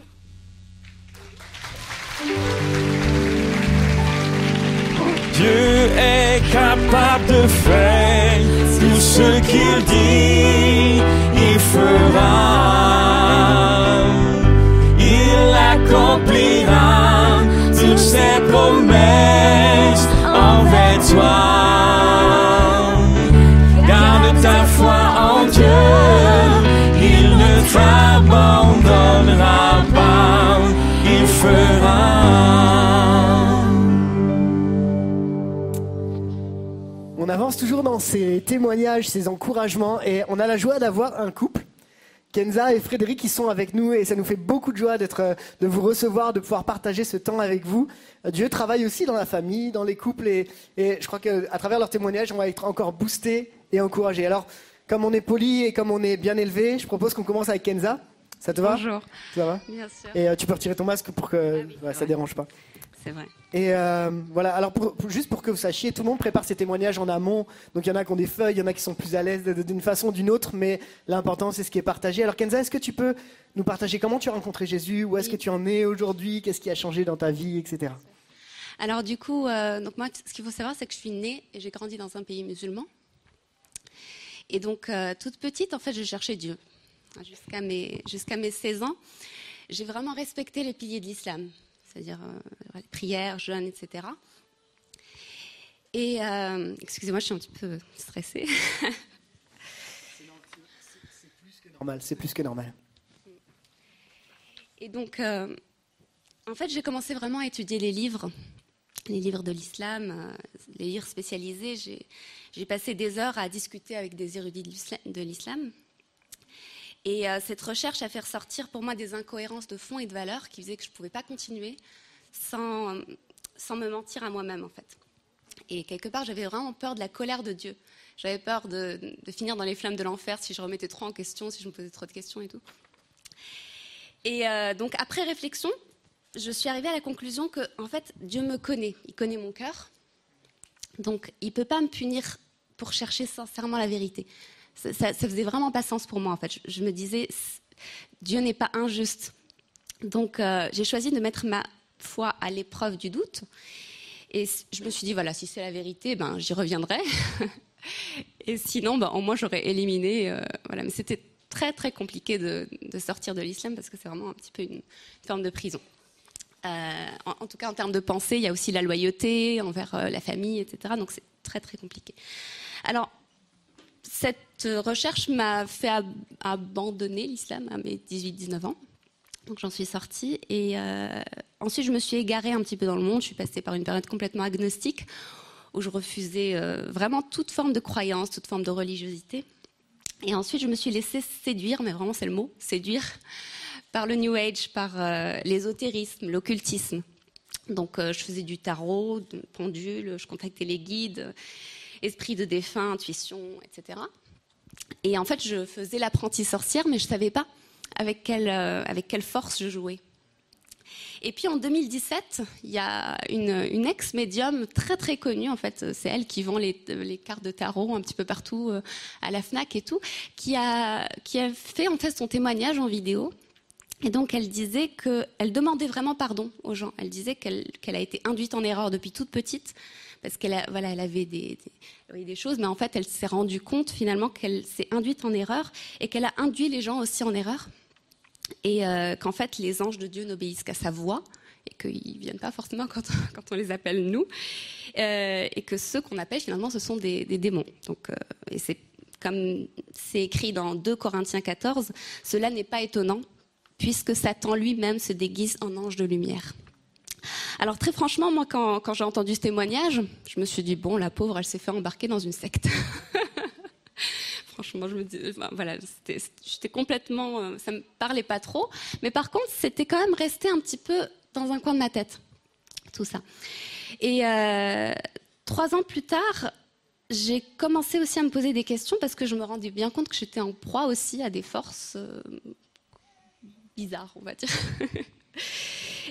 Dieu est capable de faire tout ce qu'il dit, il fera. Il accomplira toutes ses promesses envers toi. Garde ta foi en Dieu, il ne t'abandonnera pas, il fera. Avance toujours dans ces témoignages, ces encouragements, et on a la joie d'avoir un couple. Kenza et Frédéric qui sont avec nous et ça nous fait beaucoup de joie d'être, de vous recevoir, de pouvoir partager ce temps avec vous. Dieu travaille aussi dans la famille, dans les couples et, et je crois qu'à travers leurs témoignages, on va être encore boosté et encouragé. Alors, comme on est poli et comme on est bien élevé, je propose qu'on commence avec Kenza. Ça te va? Bonjour. Ça va? Bien sûr. Et euh, tu peux retirer ton masque pour que voilà, ça dérange pas. C'est vrai. Et euh, voilà, alors pour- pour- juste pour que vous sachiez, tout le monde prépare ses témoignages en amont. Donc il y en a qui ont des feuilles, il y en a qui sont plus à l'aise d'une façon ou d'une autre, mais l'important c'est ce qui est partagé. Alors Kenza, est-ce que tu peux nous partager comment tu as rencontré Jésus? Où est-ce que tu en es aujourd'hui? Qu'est-ce qui a changé dans ta vie, etc. Alors du coup, euh, donc moi, ce qu'il faut savoir, c'est que je suis née et j'ai grandi dans un pays musulman. Et donc, euh, toute petite, en fait, je cherchais Dieu. Jusqu'à mes, jusqu'à mes 16 ans, j'ai vraiment respecté les piliers de l'islam, c'est-à-dire euh, prières, jeûnes, etc. Et, euh, excusez-moi, je suis un petit peu stressée. Normal, c'est plus que normal. Et donc, euh, en fait, j'ai commencé vraiment à étudier les livres, les livres de l'islam, euh, les livres spécialisés. J'ai, passé des heures à discuter avec des érudits de l'islam. Et euh, cette recherche a fait ressortir pour moi des incohérences de fond et de valeur qui faisaient que je ne pouvais pas continuer sans, sans me mentir à moi-même, en fait. Et quelque part, j'avais vraiment peur de la colère de Dieu. J'avais peur de, de finir dans les flammes de l'enfer si je remettais trop en question, si je me posais trop de questions et tout. Et euh, donc, après réflexion, je suis arrivée à la conclusion que, en fait, Dieu me connaît. Il connaît mon cœur. Donc, il ne peut pas me punir pour chercher sincèrement la vérité. Ça, ça, faisait vraiment pas sens pour moi, en fait. Je, me disais, Dieu n'est pas injuste. Donc, euh, j'ai choisi de mettre ma foi à l'épreuve du doute. Et je me suis dit, voilà, si c'est la vérité, ben, j'y reviendrai. Et sinon, ben, au moins, j'aurais éliminé. euh, voilà. Mais c'était très, très compliqué de, sortir de l'islam parce que c'est vraiment un petit peu une forme de prison. Euh, en, tout cas, en termes de pensée, il y a aussi la loyauté envers la famille, etc. Donc, c'est très, très compliqué. Alors, cette recherche m'a fait ab- abandonner l'islam à mes 18-19 ans. Donc j'en suis sortie et euh, ensuite je me suis égarée un petit peu dans le monde. Je suis passée par une période complètement agnostique où je refusais euh, vraiment toute forme de croyance, toute forme de religiosité. Et ensuite je me suis laissée séduire, mais vraiment c'est le mot, séduire, par le New Age, par euh, l'ésotérisme, l'occultisme. Donc euh, je faisais du tarot, de pendule, je contactais les guides, euh, esprit de défunt, intuition, etc. Et en fait je faisais l'apprentie sorcière, mais je ne savais pas avec quelle, euh, avec quelle force je jouais. Et puis en 2017, il y a une, ex-médium très très connue, en fait, c'est elle qui vend les, cartes de tarot un petit peu partout euh, à la FNAC et tout, qui a, fait en fait son témoignage en vidéo. Et donc elle disait qu'elle demandait vraiment pardon aux gens. Elle disait qu'elle a été induite en erreur depuis toute petite, parce qu'elle voilà, elle avait des, choses, mais en fait elle s'est rendue compte finalement qu'elle s'est induite en erreur et qu'elle a induit les gens aussi en erreur. Et euh, qu'en fait les anges de Dieu n'obéissent qu'à sa voix et qu'ils viennent pas forcément quand, on les appelle nous. Euh, et que ceux qu'on appelle finalement ce sont des, des démons. Donc euh, et c'est comme c'est écrit dans 2 Corinthiens 14 cela n'est pas étonnant puisque Satan lui-même se déguise en ange de lumière alors très franchement moi quand, j'ai entendu ce témoignage je me suis dit bon la pauvre elle s'est fait embarquer dans une secte Franchement, je me dis, voilà, j'étais complètement, euh, ça me parlait pas trop. Mais par contre, c'était quand même resté un petit peu dans un coin de ma tête, tout ça. Et euh, trois ans plus tard, j'ai commencé aussi à me poser des questions parce que je me rendais bien compte que j'étais en proie aussi à des forces euh, bizarres, on va dire.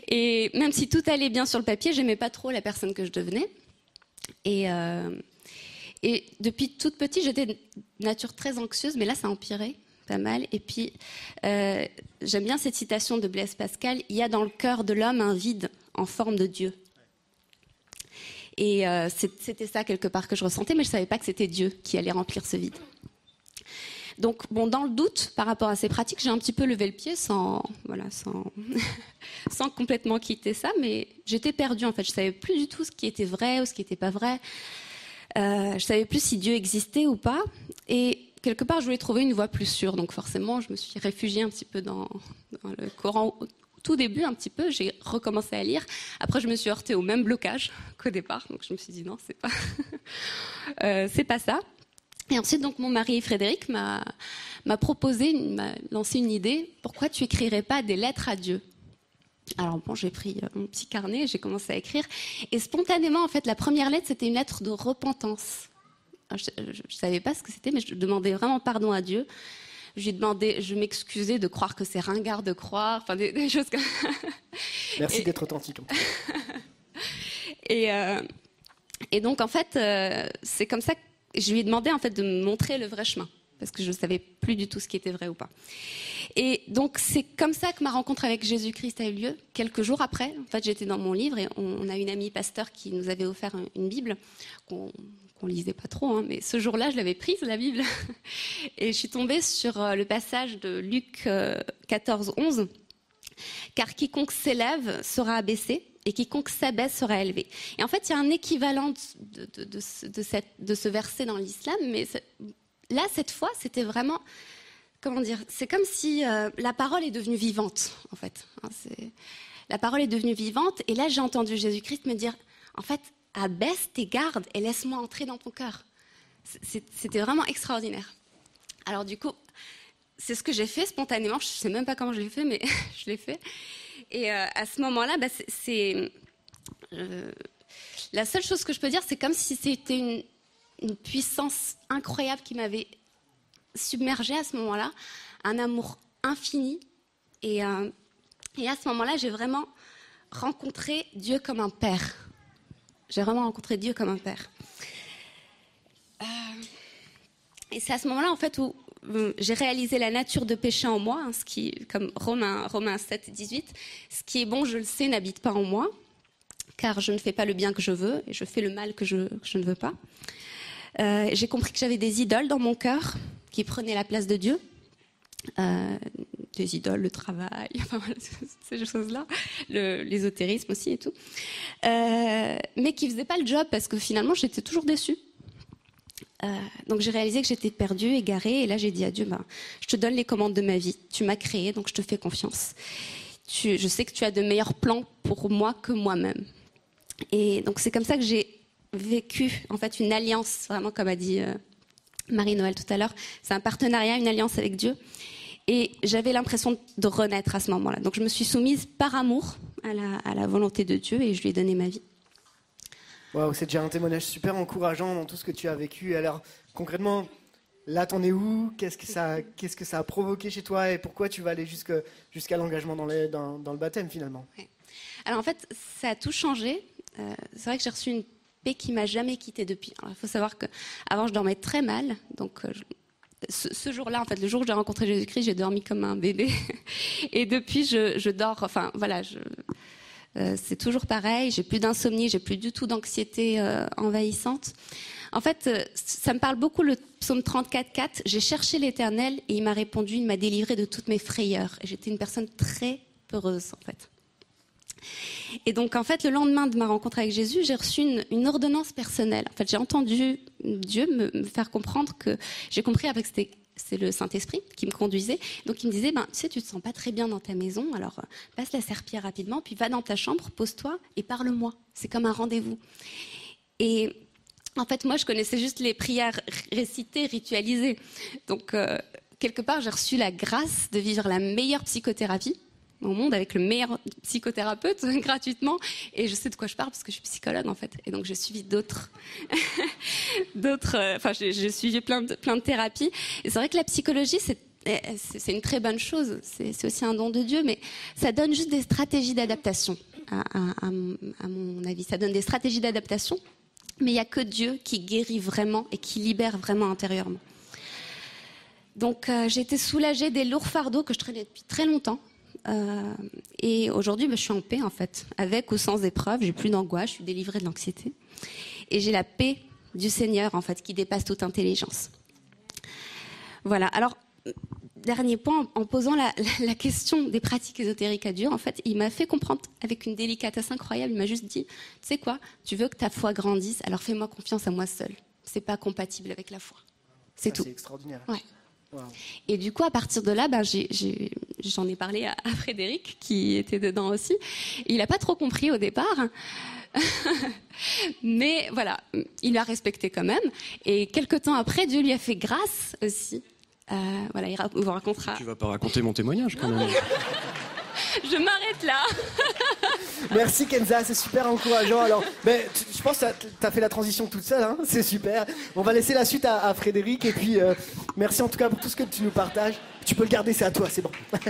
Et même si tout allait bien sur le papier, j'aimais pas trop la personne que je devenais. Et, euh, depuis toute petite, j'étais de nature très anxieuse, mais là, ça a empiré pas mal. Et puis, euh, j'aime bien cette citation de Blaise Pascal il y a dans le cœur de l'homme un vide en forme de Dieu. Et euh, c'était ça quelque part que je ressentais, mais je ne savais pas que c'était Dieu qui allait remplir ce vide. Donc, bon, dans le doute par rapport à ces pratiques, j'ai un petit peu levé le pied sans, voilà, sans, sans complètement quitter ça, mais j'étais perdue en fait. Je savais plus du tout ce qui était vrai ou ce qui n'était pas vrai. Euh, je savais plus si Dieu existait ou pas. Et quelque part, je voulais trouver une voie plus sûre. Donc, forcément, je me suis réfugiée un petit peu dans, le Coran tout début un petit peu, j'ai recommencé à lire. Après, je me suis heurtée au même blocage qu'au départ, donc je me suis dit non, c'est pas, euh, c'est pas ça. Et ensuite, donc mon mari Frédéric m'a m'a proposé, m'a lancé une idée. Pourquoi tu écrirais pas des lettres à Dieu? Alors bon, j'ai pris euh, mon petit carnet, j'ai commencé à écrire, et spontanément, en fait, la première lettre, c'était une lettre de repentance. je ne savais pas ce que c'était, mais je demandais vraiment pardon à Dieu. Je lui demandais, je m'excusais de croire que c'est ringard de croire, enfin des, choses comme. Merci d'être authentique. et, euh, et donc en fait, euh, c'est comme ça que je lui ai demandé en fait de me montrer le vrai chemin parce que je ne savais plus du tout ce qui était vrai ou pas. Et donc c'est comme ça que ma rencontre avec Jésus-Christ a eu lieu. Quelques jours après, en fait, j'étais dans mon livre et on, a une amie pasteur qui nous avait offert une Bible qu'on on lisait pas trop, hein, mais ce jour-là, je l'avais prise, la Bible, et je suis tombée sur euh, le passage de Luc 14, euh, 11. Car quiconque s'élève sera abaissé, et quiconque s'abaisse sera élevé. Et en fait, il y a un équivalent de, ce verset dans l'islam, mais là, cette fois, c'était vraiment, comment dire, c'est comme si euh, la parole est devenue vivante, en fait. Hein, la parole est devenue vivante, et là, j'ai entendu Jésus-Christ me dire, en fait, abaisse tes gardes et laisse-moi entrer dans ton cœur. C'était vraiment extraordinaire. Alors du coup, c'est ce que j'ai fait spontanément. Je ne sais même pas comment je l'ai fait, mais je l'ai fait. Et euh, à ce moment-là, bah, c'est euh, la seule chose que je peux dire, c'est comme si c'était une, puissance incroyable qui m'avait submergée à ce moment-là, un amour infini. Et, euh, et à ce moment-là, j'ai vraiment rencontré Dieu comme un père. J'ai vraiment rencontré Dieu comme un père. Et c'est à ce moment-là, en fait, où j'ai réalisé la nature de péché en moi, hein, ce qui, comme Romains, Romains 7, 18, ce qui est bon, je le sais, n'habite pas en moi, car je ne fais pas le bien que je veux et je fais le mal que je, ne veux pas. Euh, j'ai compris que j'avais des idoles dans mon cœur qui prenaient la place de Dieu. Euh, des idoles, le travail, enfin, ces choses-là, l'ésotérisme aussi et tout, euh, mais qui faisait pas le job parce que finalement j'étais toujours déçue. Euh, donc j'ai réalisé que j'étais perdue, égarée, et là j'ai dit à Dieu, ben, je te donne les commandes de ma vie, tu m'as créé, donc je te fais confiance. Je sais que tu as de meilleurs plans pour moi que moi-même. Et donc c'est comme ça que j'ai vécu en fait une alliance, vraiment comme a dit euh, Marie-Noël tout à l'heure, c'est un partenariat, une alliance avec Dieu. Et j'avais l'impression de renaître à ce moment-là. Donc je me suis soumise par amour à la, volonté de Dieu et je lui ai donné ma vie. Waouh, c'est déjà un témoignage super encourageant dans tout ce que tu as vécu. Alors concrètement, là, t'en es où? Qu'est-ce que ça, qu'est-ce que ça a provoqué chez toi et pourquoi tu vas aller jusqu'à l'engagement dans, dans, le baptême finalement? Alors en fait, ça a tout changé. Euh, c'est vrai que j'ai reçu une paix qui m'a jamais quittée depuis. il faut savoir que avant je dormais très mal, donc euh, ce, jour-là, en fait, le jour où j'ai rencontré Jésus-Christ, j'ai dormi comme un bébé. Et depuis, je, dors. Enfin, voilà, euh, c'est toujours pareil. J'ai plus d'insomnie, j'ai plus du tout d'anxiété euh, envahissante. En fait, euh, ça me parle beaucoup le psaume 34.4. J'ai cherché l'Éternel et il m'a répondu, il m'a délivré de toutes mes frayeurs. J'étais une personne très peureuse, en fait. Et donc, en fait, le lendemain de ma rencontre avec Jésus, j'ai reçu une, ordonnance personnelle. En fait, j'ai entendu Dieu me, faire comprendre que j'ai compris après que c'était c'est le Saint-Esprit qui me conduisait. Donc il me disait, ben, tu sais, tu te sens pas très bien dans ta maison, alors euh, passe la serpillère rapidement, puis va dans ta chambre, pose-toi et parle-moi. C'est comme un rendez-vous. Et en fait, moi, je connaissais juste les prières récitées, ritualisées. Donc, euh, quelque part, j'ai reçu la grâce de vivre la meilleure psychothérapie au monde avec le meilleur psychothérapeute gratuitement. Et je sais de quoi je parle parce que je suis psychologue en fait. Et donc j'ai suivi d'autres, d'autres. euh, Enfin, j'ai j'ai suivi plein de plein de thérapies. Et c'est vrai que la psychologie, c'est eh, c'est une très bonne chose. C'est aussi un don de Dieu, mais ça donne juste des stratégies d'adaptation. À, à mon avis, ça donne des stratégies d'adaptation. Mais il n'y a que Dieu qui guérit vraiment et qui libère vraiment intérieurement. Donc euh, j'ai été soulagée des lourds fardeaux que je traînais depuis très longtemps. Euh, et aujourd'hui, bah, je suis en paix en fait, avec ou sans épreuve. J'ai plus d'angoisse, je suis délivrée de l'anxiété, et j'ai la paix du Seigneur en fait qui dépasse toute intelligence. Voilà. Alors dernier point, en posant la, la- la question des pratiques ésotériques à Dieu, en fait, il m'a fait comprendre avec une délicatesse incroyable. Il m'a juste dit, tu sais quoi, tu veux que ta foi grandisse, alors fais-moi confiance à moi seul. C'est pas compatible avec la foi. C'est Ça, tout. C'est extraordinaire. Ouais. Wow. Et du coup, à partir de là, ben, j'en ai, parlé à, à Frédéric, qui était dedans aussi. Il n'a pas trop compris au départ. Mais voilà, il a respecté quand même. Et quelques temps après, Dieu lui a fait grâce aussi. Euh, voilà, il vous racontera. Tu vas pas raconter mon témoignage quand même. Je m'arrête là. Merci Kenza, c'est super encourageant. Alors, ben, tu- je pense que tu as fait la transition toute seule, hein c'est super. On va laisser la suite à, à Frédéric et puis euh, merci en tout cas pour tout ce que tu nous partages. Tu peux le garder, c'est à toi, c'est bon.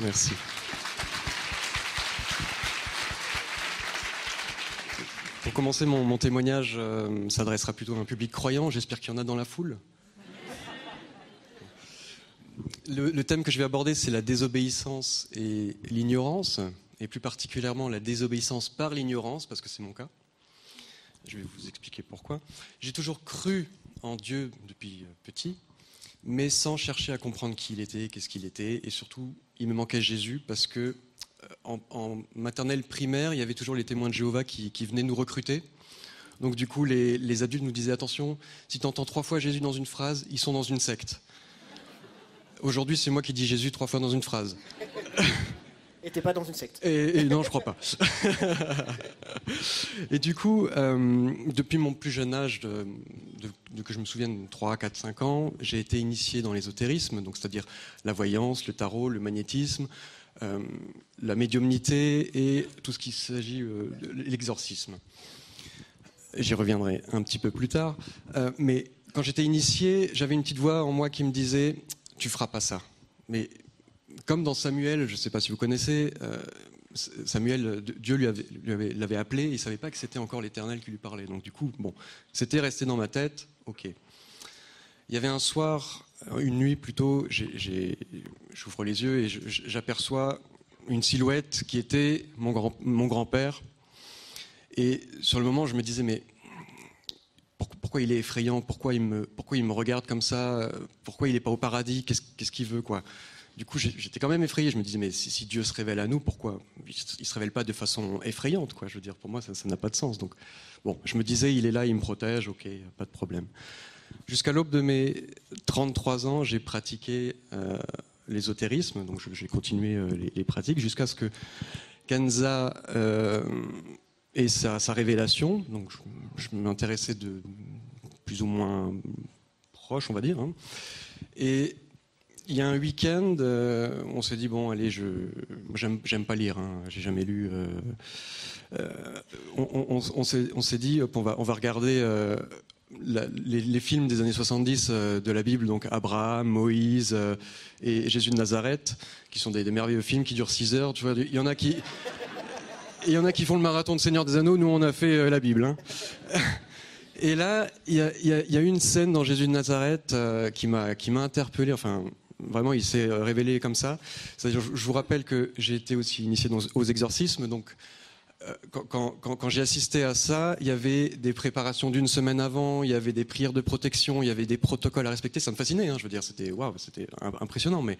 Merci. Pour commencer, mon, mon témoignage euh, s'adressera plutôt à un public croyant. J'espère qu'il y en a dans la foule. Le, thème que je vais aborder, c'est la désobéissance et l'ignorance, et plus particulièrement la désobéissance par l'ignorance, parce que c'est mon cas. Je vais vous expliquer pourquoi. J'ai toujours cru en Dieu depuis euh, petit, mais sans chercher à comprendre qui il était, qu'est-ce qu'il était, et surtout, il me manquait Jésus parce que euh, en, maternelle primaire, il y avait toujours les témoins de Jéhovah qui, qui venaient nous recruter. Donc du coup, les, les adultes nous disaient attention, si tu entends trois fois Jésus dans une phrase, ils sont dans une secte. Aujourd'hui, c'est moi qui dis Jésus trois fois dans une phrase. Et t'es pas dans une secte. Et, et non, je crois pas. et du coup, euh, depuis mon plus jeune âge, de, de- de que je me souvienne, 3, 4, 5 ans, j'ai été initié dans l'ésotérisme, donc c'est-à-dire la voyance, le tarot, le magnétisme, euh, la médiumnité et tout ce qui s'agit euh, de l'exorcisme. J'y reviendrai un petit peu plus tard. Mais quand j'étais initié, j'avais une petite voix en moi qui me disait Tu feras pas ça. Mais comme dans Samuel, je ne sais pas si vous connaissez, euh, Samuel, Dieu lui avait- lui avait- l'avait appelé, il ne savait pas que c'était encore l'Éternel qui lui parlait. Donc du coup, bon, c'était resté dans ma tête, ok. Il y avait un soir, une nuit plutôt, j'ouvre les yeux et j'aperçois une silhouette qui était mon grand- mon grand-père. et sur le moment, je me disais, mais pourquoi il est effrayant pourquoi il, me, pourquoi il me regarde comme ça Pourquoi il n'est pas au paradis Qu'est-ce qu'il veut du coup, j'étais quand même effrayé. Je me disais, mais si, Dieu se révèle à nous, pourquoi il ne se révèle pas de façon effrayante Je veux dire, pour moi, ça n'a pas de sens. Donc, bon, je me disais, il est là, il me protège, ok, pas de problème. Jusqu'à l'aube de mes 33 ans, j'ai pratiqué euh, l'ésotérisme, donc j'ai continué euh, les, pratiques jusqu'à ce que Kenza euh, ait sa, révélation. Donc, je m'intéressais de plus ou moins proche, on va dire. hein. Et il y a un week-end, euh, on s'est dit bon, allez, je, j'aime, pas lire, hein, j'ai jamais lu. euh, euh, on, s'est, dit, on va, regarder les, films des années 70 euh, de la Bible, donc Abraham, Moïse et Jésus de Nazareth, qui sont des, merveilleux films qui durent 6 heures. Tu vois, il y en a qui, il y en a qui font le marathon de Seigneur des Anneaux. Nous, on a fait la Bible. hein. Et là, il y a, y une scène dans Jésus de Nazareth euh, qui m'a qui interpellé. Enfin, vraiment, il s'est euh, révélé comme ça. Je, vous rappelle que j'ai été aussi initié aux exorcismes, donc. euh, Quand, quand- j'ai assisté à ça, il y avait des préparations d'une semaine avant, il y avait des prières de protection, il y avait des protocoles à respecter. Ça me fascinait, hein, je veux dire, c'était waouh, c'était im- impressionnant. Mais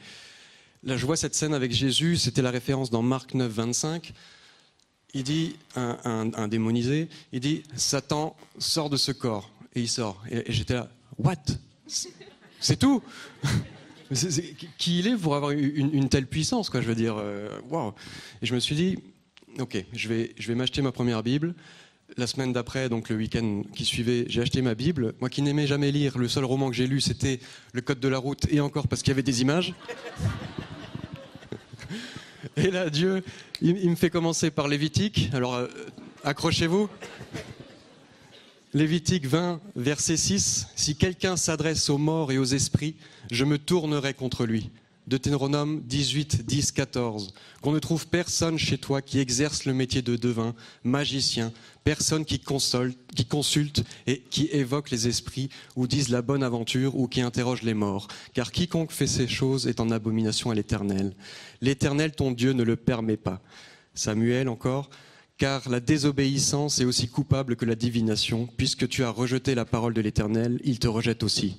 là, je vois cette scène avec Jésus. C'était la référence dans Marc 9, 25 il dit, un, démonisé, il dit, Satan sort de ce corps. Et il sort. Et, j'étais là, what? C'est- tout? Qui il est pour avoir une, telle puissance, quoi, je veux dire, euh, waouh Et je me suis dit, ok, je vais, je vais m'acheter ma première Bible. La semaine d'après, donc le week-end qui suivait, j'ai acheté ma Bible. Moi qui n'aimais jamais lire, le seul roman que j'ai lu, c'était Le Code de la route, et encore parce qu'il y avait des images. Et là, Dieu, il, me fait commencer par Lévitique. Alors, euh, accrochez-vous. Lévitique 20, verset 6. Si quelqu'un s'adresse aux morts et aux esprits, je me tournerai contre lui. Deutéronome 18, 10, 14. Qu'on ne trouve personne chez toi qui exerce le métier de devin, magicien, personne qui, console, qui consulte et qui évoque les esprits ou dise la bonne aventure ou qui interroge les morts. Car quiconque fait ces choses est en abomination à l'Éternel. L'Éternel, ton Dieu, ne le permet pas. Samuel encore, car la désobéissance est aussi coupable que la divination, puisque tu as rejeté la parole de l'Éternel, il te rejette aussi.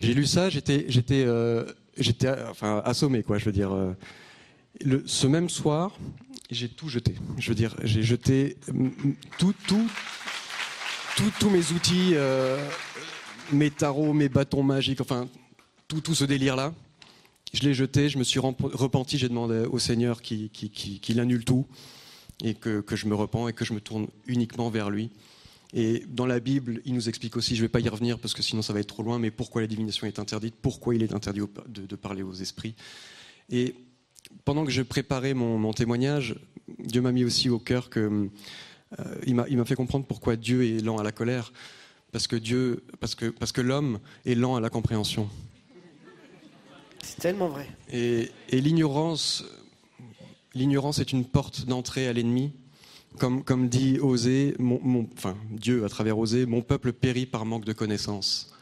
J'ai lu ça, j'étais, euh, j'étais, enfin, assommé, quoi. Je veux dire, euh, ce même soir, j'ai tout jeté. Je veux dire, j'ai jeté mm, mm, tout, tout, tout- tous mes outils, euh, mes tarots, mes bâtons magiques, enfin, tout, tout ce délire-là. Je l'ai jeté, je me suis repenti, j'ai demandé au Seigneur qu'il qui, qui, qu'il annule tout et que, que je me repens et que je me tourne uniquement vers lui. Et dans la Bible, il nous explique aussi, je ne vais pas y revenir parce que sinon ça va être trop loin, mais pourquoi la divination est interdite, pourquoi il est interdit de, de parler aux esprits. Et pendant que je préparais mon, mon témoignage, Dieu m'a mis aussi au cœur que euh, il m'a il m'a fait comprendre pourquoi Dieu est lent à la colère, parce que Dieu, parce que parce que l'homme est lent à la compréhension. C'est tellement vrai. Et, et l'ignorance, l'ignorance est une porte d'entrée à l'ennemi. Comme, comme dit Osée, mon, mon- enfin Dieu à travers Osée, mon peuple périt par manque de connaissances.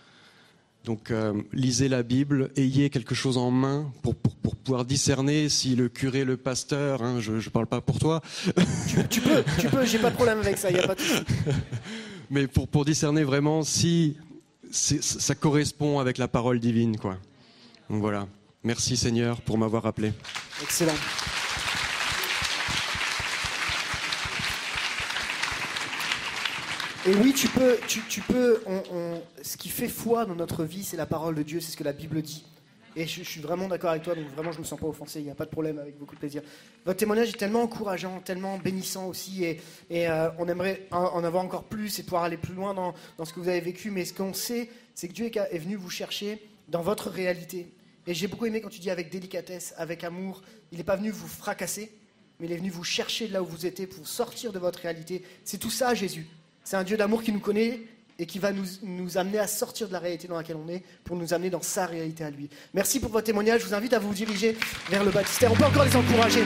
Donc euh, lisez la Bible, ayez quelque chose en main pour, pour, pour pouvoir discerner si le curé, le pasteur, hein, je ne parle pas pour toi, Tu peux, tu peux, j'ai pas de problème avec ça, il n'y a pas de mais pour, pour discerner vraiment si ça correspond avec la parole divine. Quoi. Donc voilà. Merci Seigneur pour m'avoir appelé. Excellent. Et oui, tu peux, tu, peux. ce qui fait foi dans notre vie, c'est la parole de Dieu, c'est ce que la Bible dit. Et je, suis vraiment d'accord avec toi, donc vraiment, je me sens pas offensé. Il n'y a pas de problème, avec beaucoup de plaisir. Votre témoignage est tellement encourageant, tellement bénissant aussi, et, euh, on aimerait en, avoir encore plus et pouvoir aller plus loin dans, dans ce que vous avez vécu. Mais ce qu'on sait, c'est que Dieu est, est venu vous chercher dans votre réalité. Et j'ai beaucoup aimé quand tu dis avec délicatesse, avec amour. Il n'est pas venu vous fracasser, mais il est venu vous chercher de là où vous étiez pour sortir de votre réalité. C'est tout ça, Jésus. C'est un Dieu d'amour qui nous connaît et qui va nous, amener à sortir de la réalité dans laquelle on est pour nous amener dans sa réalité à lui. Merci pour votre témoignage. Je vous invite à vous diriger vers le baptistère. On peut encore les encourager.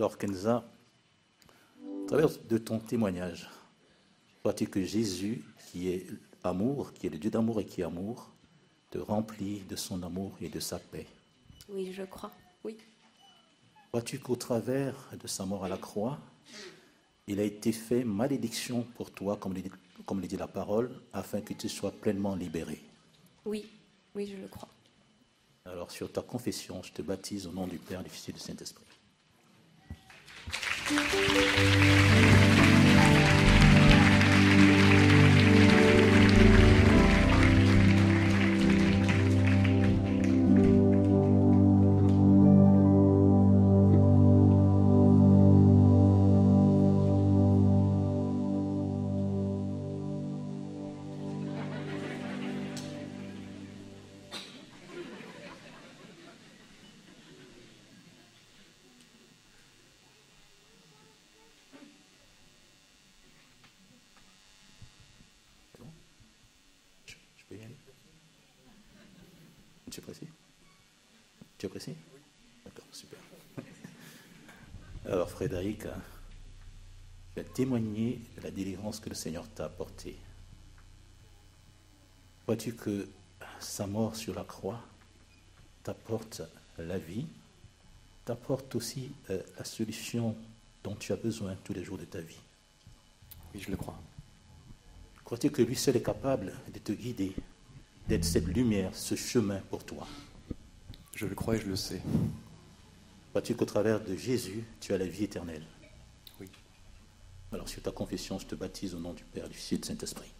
Alors Kenza, à travers de ton témoignage, crois-tu que Jésus, qui est amour, qui est le Dieu d'amour et qui est amour, te remplit de son amour et de sa paix? Oui, je crois. Oui. Crois-tu qu'au travers de sa mort à la croix, il a été fait malédiction pour toi, comme le dit, comme le dit la parole, afin que tu sois pleinement libéré? Oui. Oui, je le crois. Alors sur ta confession, je te baptise au nom du Père, du Fils et du Saint-Esprit. Je Tu es pressé? D'accord, super. Alors Frédéric, hein, tu as témoigné de la délivrance que le Seigneur t'a apportée. Vois-tu que sa mort sur la croix t'apporte la vie, t'apporte aussi euh, la solution dont tu as besoin tous les jours de ta vie? Oui, je le crois. Crois-tu que lui seul est capable de te guider, d'être cette lumière, ce chemin pour toi? Je le crois et je le sais. Crois-tu qu'au travers de Jésus, tu as la vie éternelle? Oui. Alors sur ta confession, je te baptise au nom du Père, du Fils et du Saint-Esprit.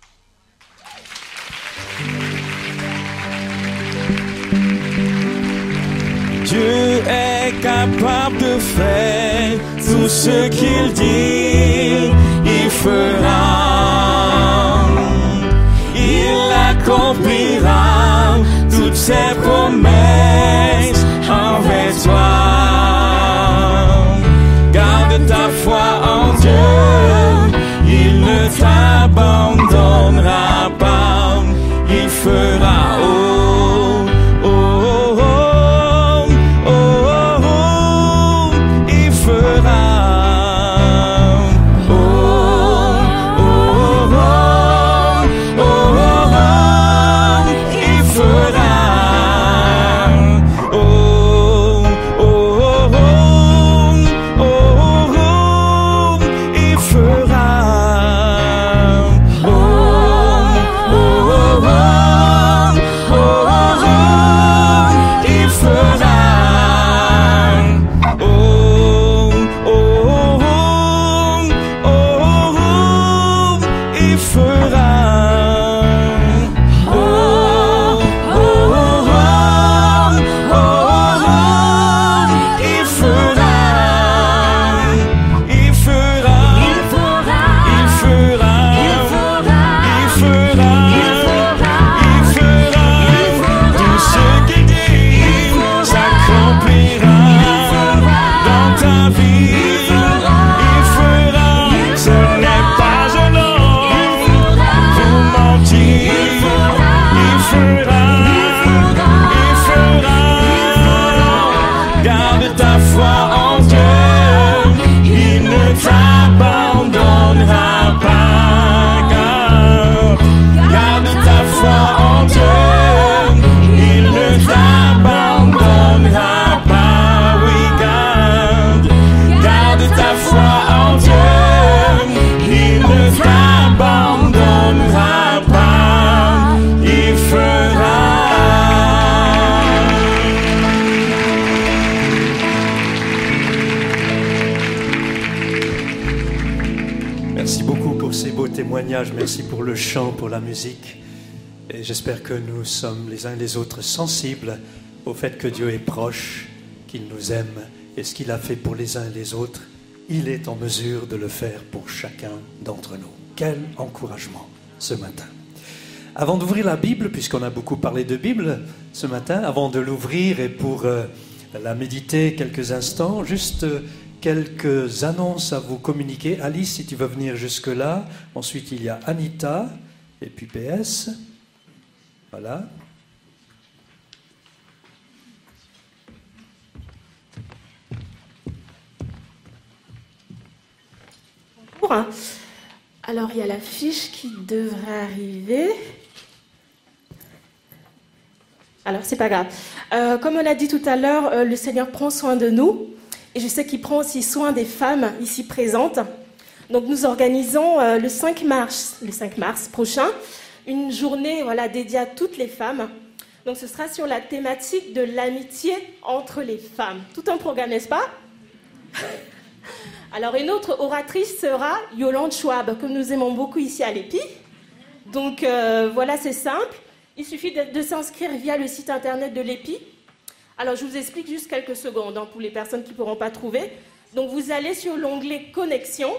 Dieu est capable de faire tout ce qu'il dit, il fera. Il accomplira ses promesses envers toi. Garde ta foi en Dieu, il ne t'abandonnera pour le chant, pour la musique. Et j'espère que nous sommes les uns les autres sensibles au fait que Dieu est proche, qu'il nous aime et ce qu'il a fait pour les uns et les autres, il est en mesure de le faire pour chacun d'entre nous. Quel encouragement ce matin. Avant d'ouvrir la Bible, puisqu'on a beaucoup parlé de Bible ce matin, avant de l'ouvrir et pour euh, la méditer quelques instants, juste euh, quelques annonces à vous communiquer. Alice, si tu veux venir jusque-là. Ensuite, il y a Anita et puis PS. Voilà. Bonjour. Alors, il y a la fiche qui devrait arriver. Alors, c'est pas grave. Euh, comme on l'a dit tout à l'heure, euh, le Seigneur prend soin de nous. Et je sais qu'il prend aussi soin des femmes ici présentes. Donc, nous organisons euh, le 5 mars, le 5 mars prochain, une journée voilà, dédiée à toutes les femmes. Donc, ce sera sur la thématique de l'amitié entre les femmes. Tout un programme, n'est-ce pas? Alors, une autre oratrice sera Yolande Schwab, que nous aimons beaucoup ici à l'EPI. Donc, euh, voilà, c'est simple. Il suffit de, de s'inscrire via le site internet de l'EPI. Alors, je vous explique juste quelques secondes hein, pour les personnes qui ne pourront pas trouver. Donc, vous allez sur l'onglet Connexion.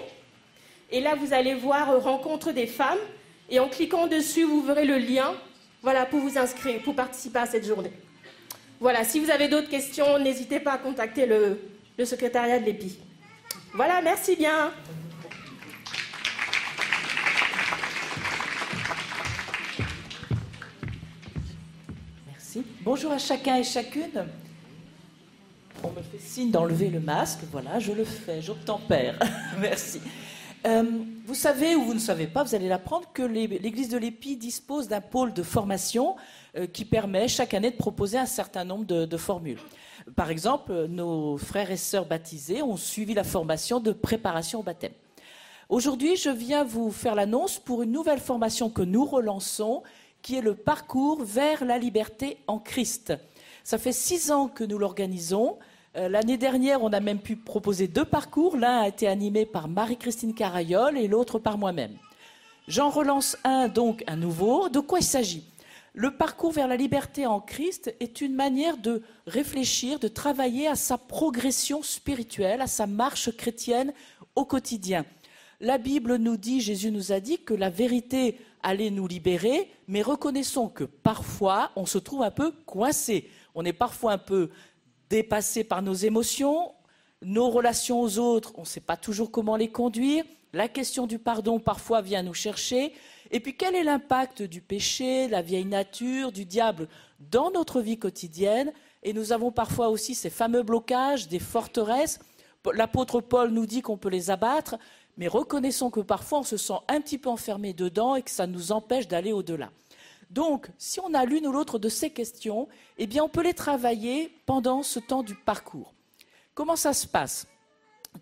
Et là, vous allez voir euh, Rencontre des femmes. Et en cliquant dessus, vous verrez le lien voilà, pour vous inscrire, pour participer à cette journée. Voilà, si vous avez d'autres questions, n'hésitez pas à contacter le, le secrétariat de l'EPI. Voilà, merci bien. Bonjour à chacun et chacune. On me fait signe d'enlever le masque. Voilà, je le fais, j'obtempère. Merci. Euh, vous savez ou vous ne savez pas, vous allez l'apprendre, que l'Église de l'Épi dispose d'un pôle de formation euh, qui permet chaque année de proposer un certain nombre de, de formules. Par exemple, nos frères et sœurs baptisés ont suivi la formation de préparation au baptême. Aujourd'hui, je viens vous faire l'annonce pour une nouvelle formation que nous relançons, qui est le parcours vers la liberté en Christ. Ça fait six ans que nous l'organisons. Euh, l'année dernière, on a même pu proposer deux parcours. L'un a été animé par Marie-Christine Carayol et l'autre par moi-même. J'en relance un, donc un nouveau. De quoi il s'agit? Le parcours vers la liberté en Christ est une manière de réfléchir, de travailler à sa progression spirituelle, à sa marche chrétienne au quotidien. La Bible nous dit, Jésus nous a dit que la vérité allait nous libérer, mais reconnaissons que parfois on se trouve un peu coincé. On est parfois un peu dépassé par nos émotions, nos relations aux autres, on ne sait pas toujours comment les conduire. La question du pardon parfois vient nous chercher. Et puis quel est l'impact du péché, la vieille nature, du diable dans notre vie quotidienne? Et nous avons parfois aussi ces fameux blocages, des forteresses. L'apôtre Paul nous dit qu'on peut les abattre, mais reconnaissons que parfois on se sent un petit peu enfermé dedans et que ça nous empêche d'aller au-delà. Donc, si on a l'une ou l'autre de ces questions, eh on peut les travailler pendant ce temps du parcours. Comment ça se passe?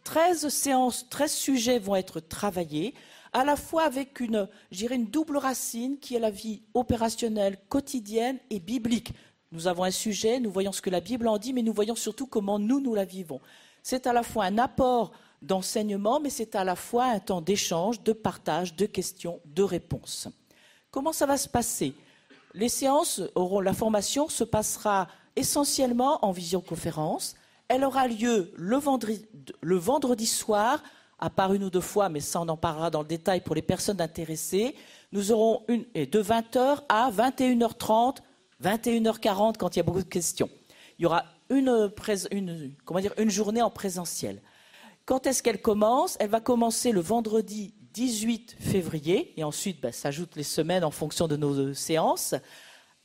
13 séances, 13 sujets vont être travaillés, à la fois avec une, une double racine qui est la vie opérationnelle, quotidienne et biblique. Nous avons un sujet, nous voyons ce que la Bible en dit, mais nous voyons surtout comment nous, nous la vivons. C'est à la fois un apport d'enseignement, mais c'est à la fois un temps d'échange, de partage, de questions, de réponses. Comment ça va se passer? Les séances auront, la formation se passera essentiellement en visioconférence elle aura lieu le vendredi, soir, à part une ou deux fois, mais ça on en parlera dans le détail pour les personnes intéressées. Nous aurons de 20h à 21h30, 21h40 quand il y a beaucoup de questions. Il y aura une journée en présentiel. Quand est-ce qu'elle commence? Elle va commencer le vendredi 18 février, et ensuite ben, s'ajoutent les semaines en fonction de nos séances.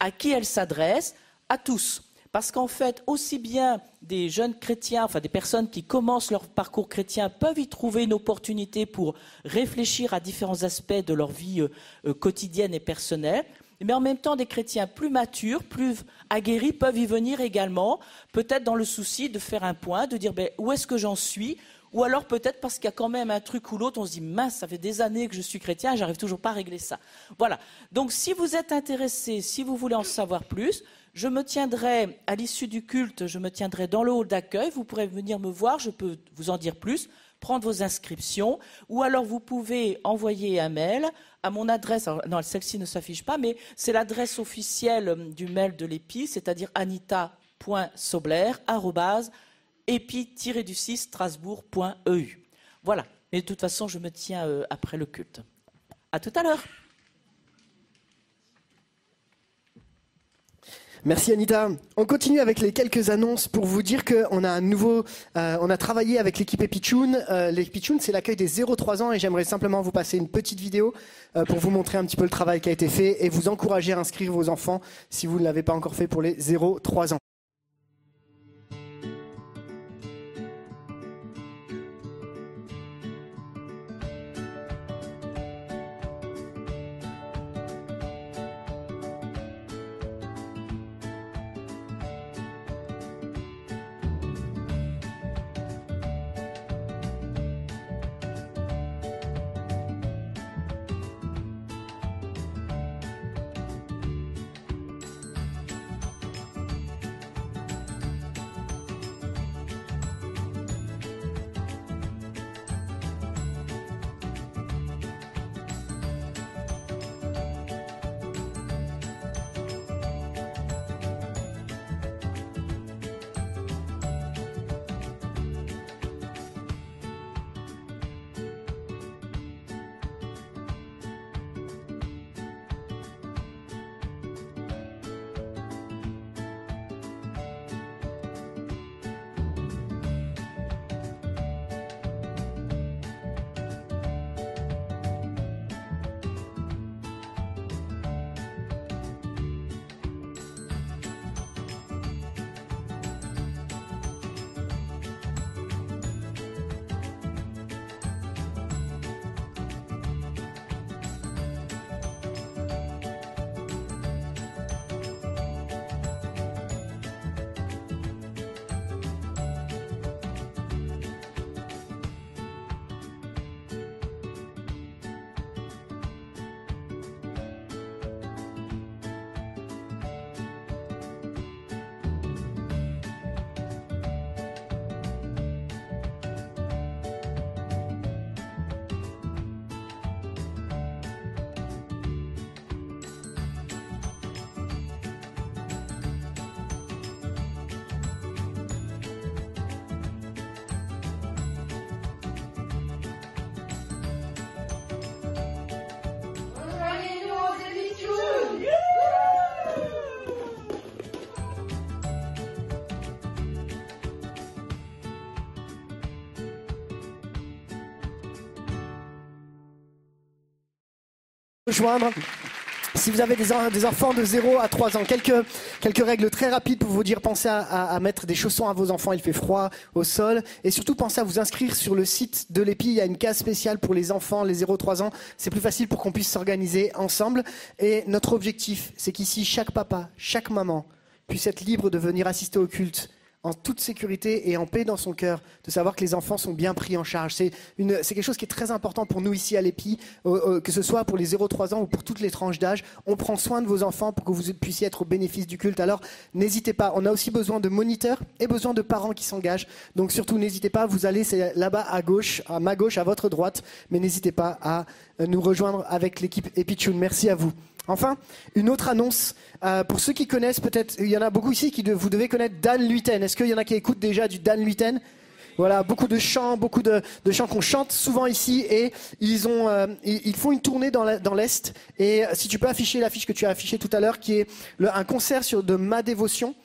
À qui elle s'adresse? À tous. Parce qu'en fait, aussi bien des jeunes chrétiens, enfin des personnes qui commencent leur parcours chrétien, peuvent y trouver une opportunité pour réfléchir à différents aspects de leur vie euh, euh, quotidienne et personnelle, mais en même temps, des chrétiens plus matures, plus aguerris peuvent y venir également, peut-être dans le souci de faire un point, de dire ben, où est-ce que j'en suis, ou alors peut-être parce qu'il y a quand même un truc ou l'autre, on se dit mince, ça fait des années que je suis chrétien, j'arrive toujours pas à régler ça. Voilà. Donc si vous êtes intéressé, si vous voulez en savoir plus, je me tiendrai, à l'issue du culte, je me tiendrai dans le hall d'accueil. Vous pourrez venir me voir, je peux vous en dire plus, prendre vos inscriptions, ou alors vous pouvez envoyer un mail à mon adresse. non, celle-ci ne s'affiche pas, mais c'est l'adresse officielle du mail de l'EPI, c'est-à-dire anita.sobler.epi-du6 strasbourg.eu. Voilà. Mais de toute façon, je me tiens euh, après le culte. À tout à l'heure. Merci Anita. On continue avec les quelques annonces pour vous dire qu'on a un nouveau, euh, on a travaillé avec l'équipe Epichun. Euh, L'Epichun, c'est l'accueil des 0-3 ans et j'aimerais simplement vous passer une petite vidéo euh, pour vous montrer un petit peu le travail qui a été fait et vous encourager à inscrire vos enfants si vous ne l'avez pas encore fait pour les 0-3 ans. Rejoindre. Si vous avez des, en- des enfants de 0 à 3 ans, quelques, règles très rapides pour vous dire pensez à, à- à mettre des chaussons à vos enfants, il fait froid au sol. Et surtout pensez à vous inscrire sur le site de l'EPI. Il y a une case spéciale pour les enfants, les 0-3 ans. C'est plus facile pour qu'on puisse s'organiser ensemble. Et notre objectif, c'est qu'ici, chaque papa, chaque maman puisse être libre de venir assister au culte en toute sécurité et en paix dans son cœur, de savoir que les enfants sont bien pris en charge. C'est quelque chose qui est très important pour nous ici à l'EPI, euh, euh, que ce soit pour les 0-3 ans ou pour toutes les tranches d'âge. On prend soin de vos enfants pour que vous puissiez être au bénéfice du culte. Alors n'hésitez pas, on a aussi besoin de moniteurs et besoin de parents qui s'engagent. Donc surtout n'hésitez pas, vous allez, là-bas à gauche, à ma gauche, à votre droite, mais n'hésitez pas à euh, nous rejoindre avec l'équipe EpiTune. Merci à vous. Enfin, une autre annonce, euh, pour ceux qui connaissent peut-être, il y en a beaucoup ici qui vous devez connaître Dan Luiten. Est-ce qu'il y en a qui écoutent déjà du Dan Luiten voilà, beaucoup de chants, beaucoup de, chants qu'on chante souvent ici et ils ont, euh, ils, font une tournée dans l'est. Et euh, si tu peux afficher l'affiche que tu as affichée tout à l'heure, qui est un concert sur de ma dévotion.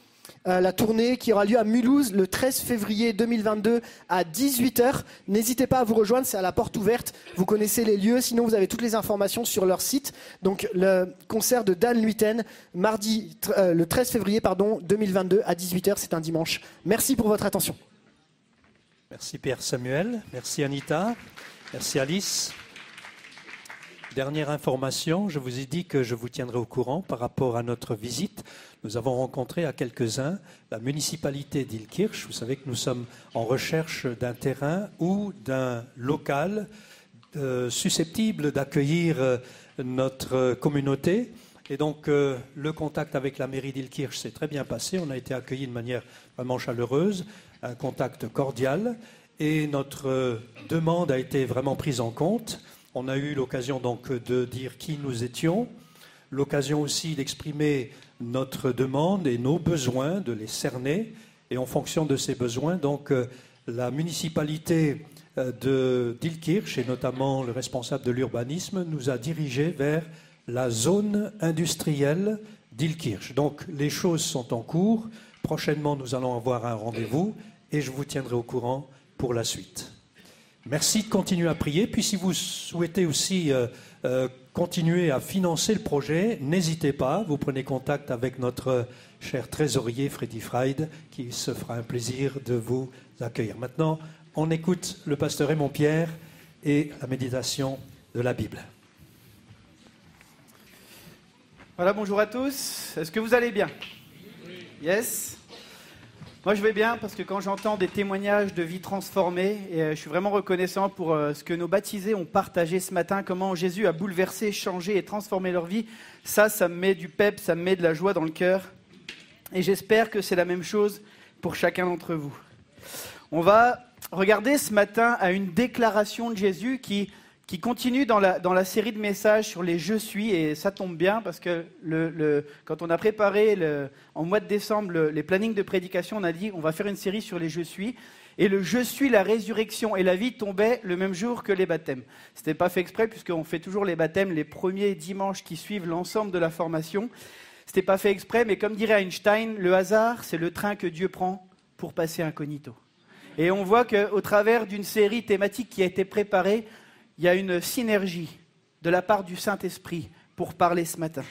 Euh, la tournée qui aura lieu à Mulhouse le 13 février 2022 à 18h. N'hésitez pas à vous rejoindre, c'est à la porte ouverte. Vous connaissez les lieux, sinon vous avez toutes les informations sur leur site. Donc le concert de Dan Luiten, mardi euh, le 13 février pardon 2022 à 18h, c'est un dimanche. Merci pour votre attention. Merci Pierre Samuel, merci Anita, merci Alice. Dernière information, je vous ai dit que je vous tiendrai au courant par rapport à notre visite. Nous avons rencontré à quelques-uns la municipalité d'Ilkirch. Vous savez que nous sommes en recherche d'un terrain ou d'un local euh, susceptible d'accueillir euh, notre communauté. Et donc, euh, le contact avec la mairie d'Ilkirch s'est très bien passé. On a été accueillis de manière vraiment chaleureuse, un contact cordial. Et notre demande a été vraiment prise en compte. On a eu l'occasion donc de dire qui nous étions, l'occasion aussi d'exprimer notre demande et nos besoins, de les cerner. Et en fonction de ces besoins, donc, euh, la municipalité euh, de d'Ilkirch et notamment le responsable de l'urbanisme nous a dirigés vers la zone industrielle d'Ilkirch. Donc les choses sont en cours. Prochainement, nous allons avoir un rendez-vous et je vous tiendrai au courant pour la suite. Merci de continuer à prier. Puis si vous souhaitez aussi euh, euh, continuer à financer le projet, n'hésitez pas. Vous prenez contact avec notre cher trésorier Freddy Fried qui se fera un plaisir de vous accueillir. Maintenant, on écoute le pasteur Raymond Pierre et la méditation de la Bible. Voilà, bonjour à tous. Est-ce que vous allez bien? Yes? Moi, je vais bien parce que quand j'entends des témoignages de vie transformée, et euh, je suis vraiment reconnaissant pour euh, ce que nos baptisés ont partagé ce matin, comment Jésus a bouleversé, changé et transformé leur vie. Ça, ça me met du pep, ça me met de la joie dans le cœur. Et j'espère que c'est la même chose pour chacun d'entre vous. On va regarder ce matin à une déclaration de Jésus qui, qui continue dans la, série de messages sur les je suis, et ça tombe bien parce que quand on a préparé en mois de décembre le- les plannings de prédication, on a dit on va faire une série sur les je suis. Et le je suis, la résurrection et la vie tombait le même jour que les baptêmes. Ce n'était pas fait exprès puisqu'on fait toujours les baptêmes les premiers dimanches qui suivent l'ensemble de la formation. Ce n'était pas fait exprès, mais comme dirait Einstein, le hasard, c'est le train que Dieu prend pour passer incognito. Et on voit qu'au travers d'une série thématique qui a été préparée, il y a une synergie de la part du Saint-Esprit pour parler ce matin.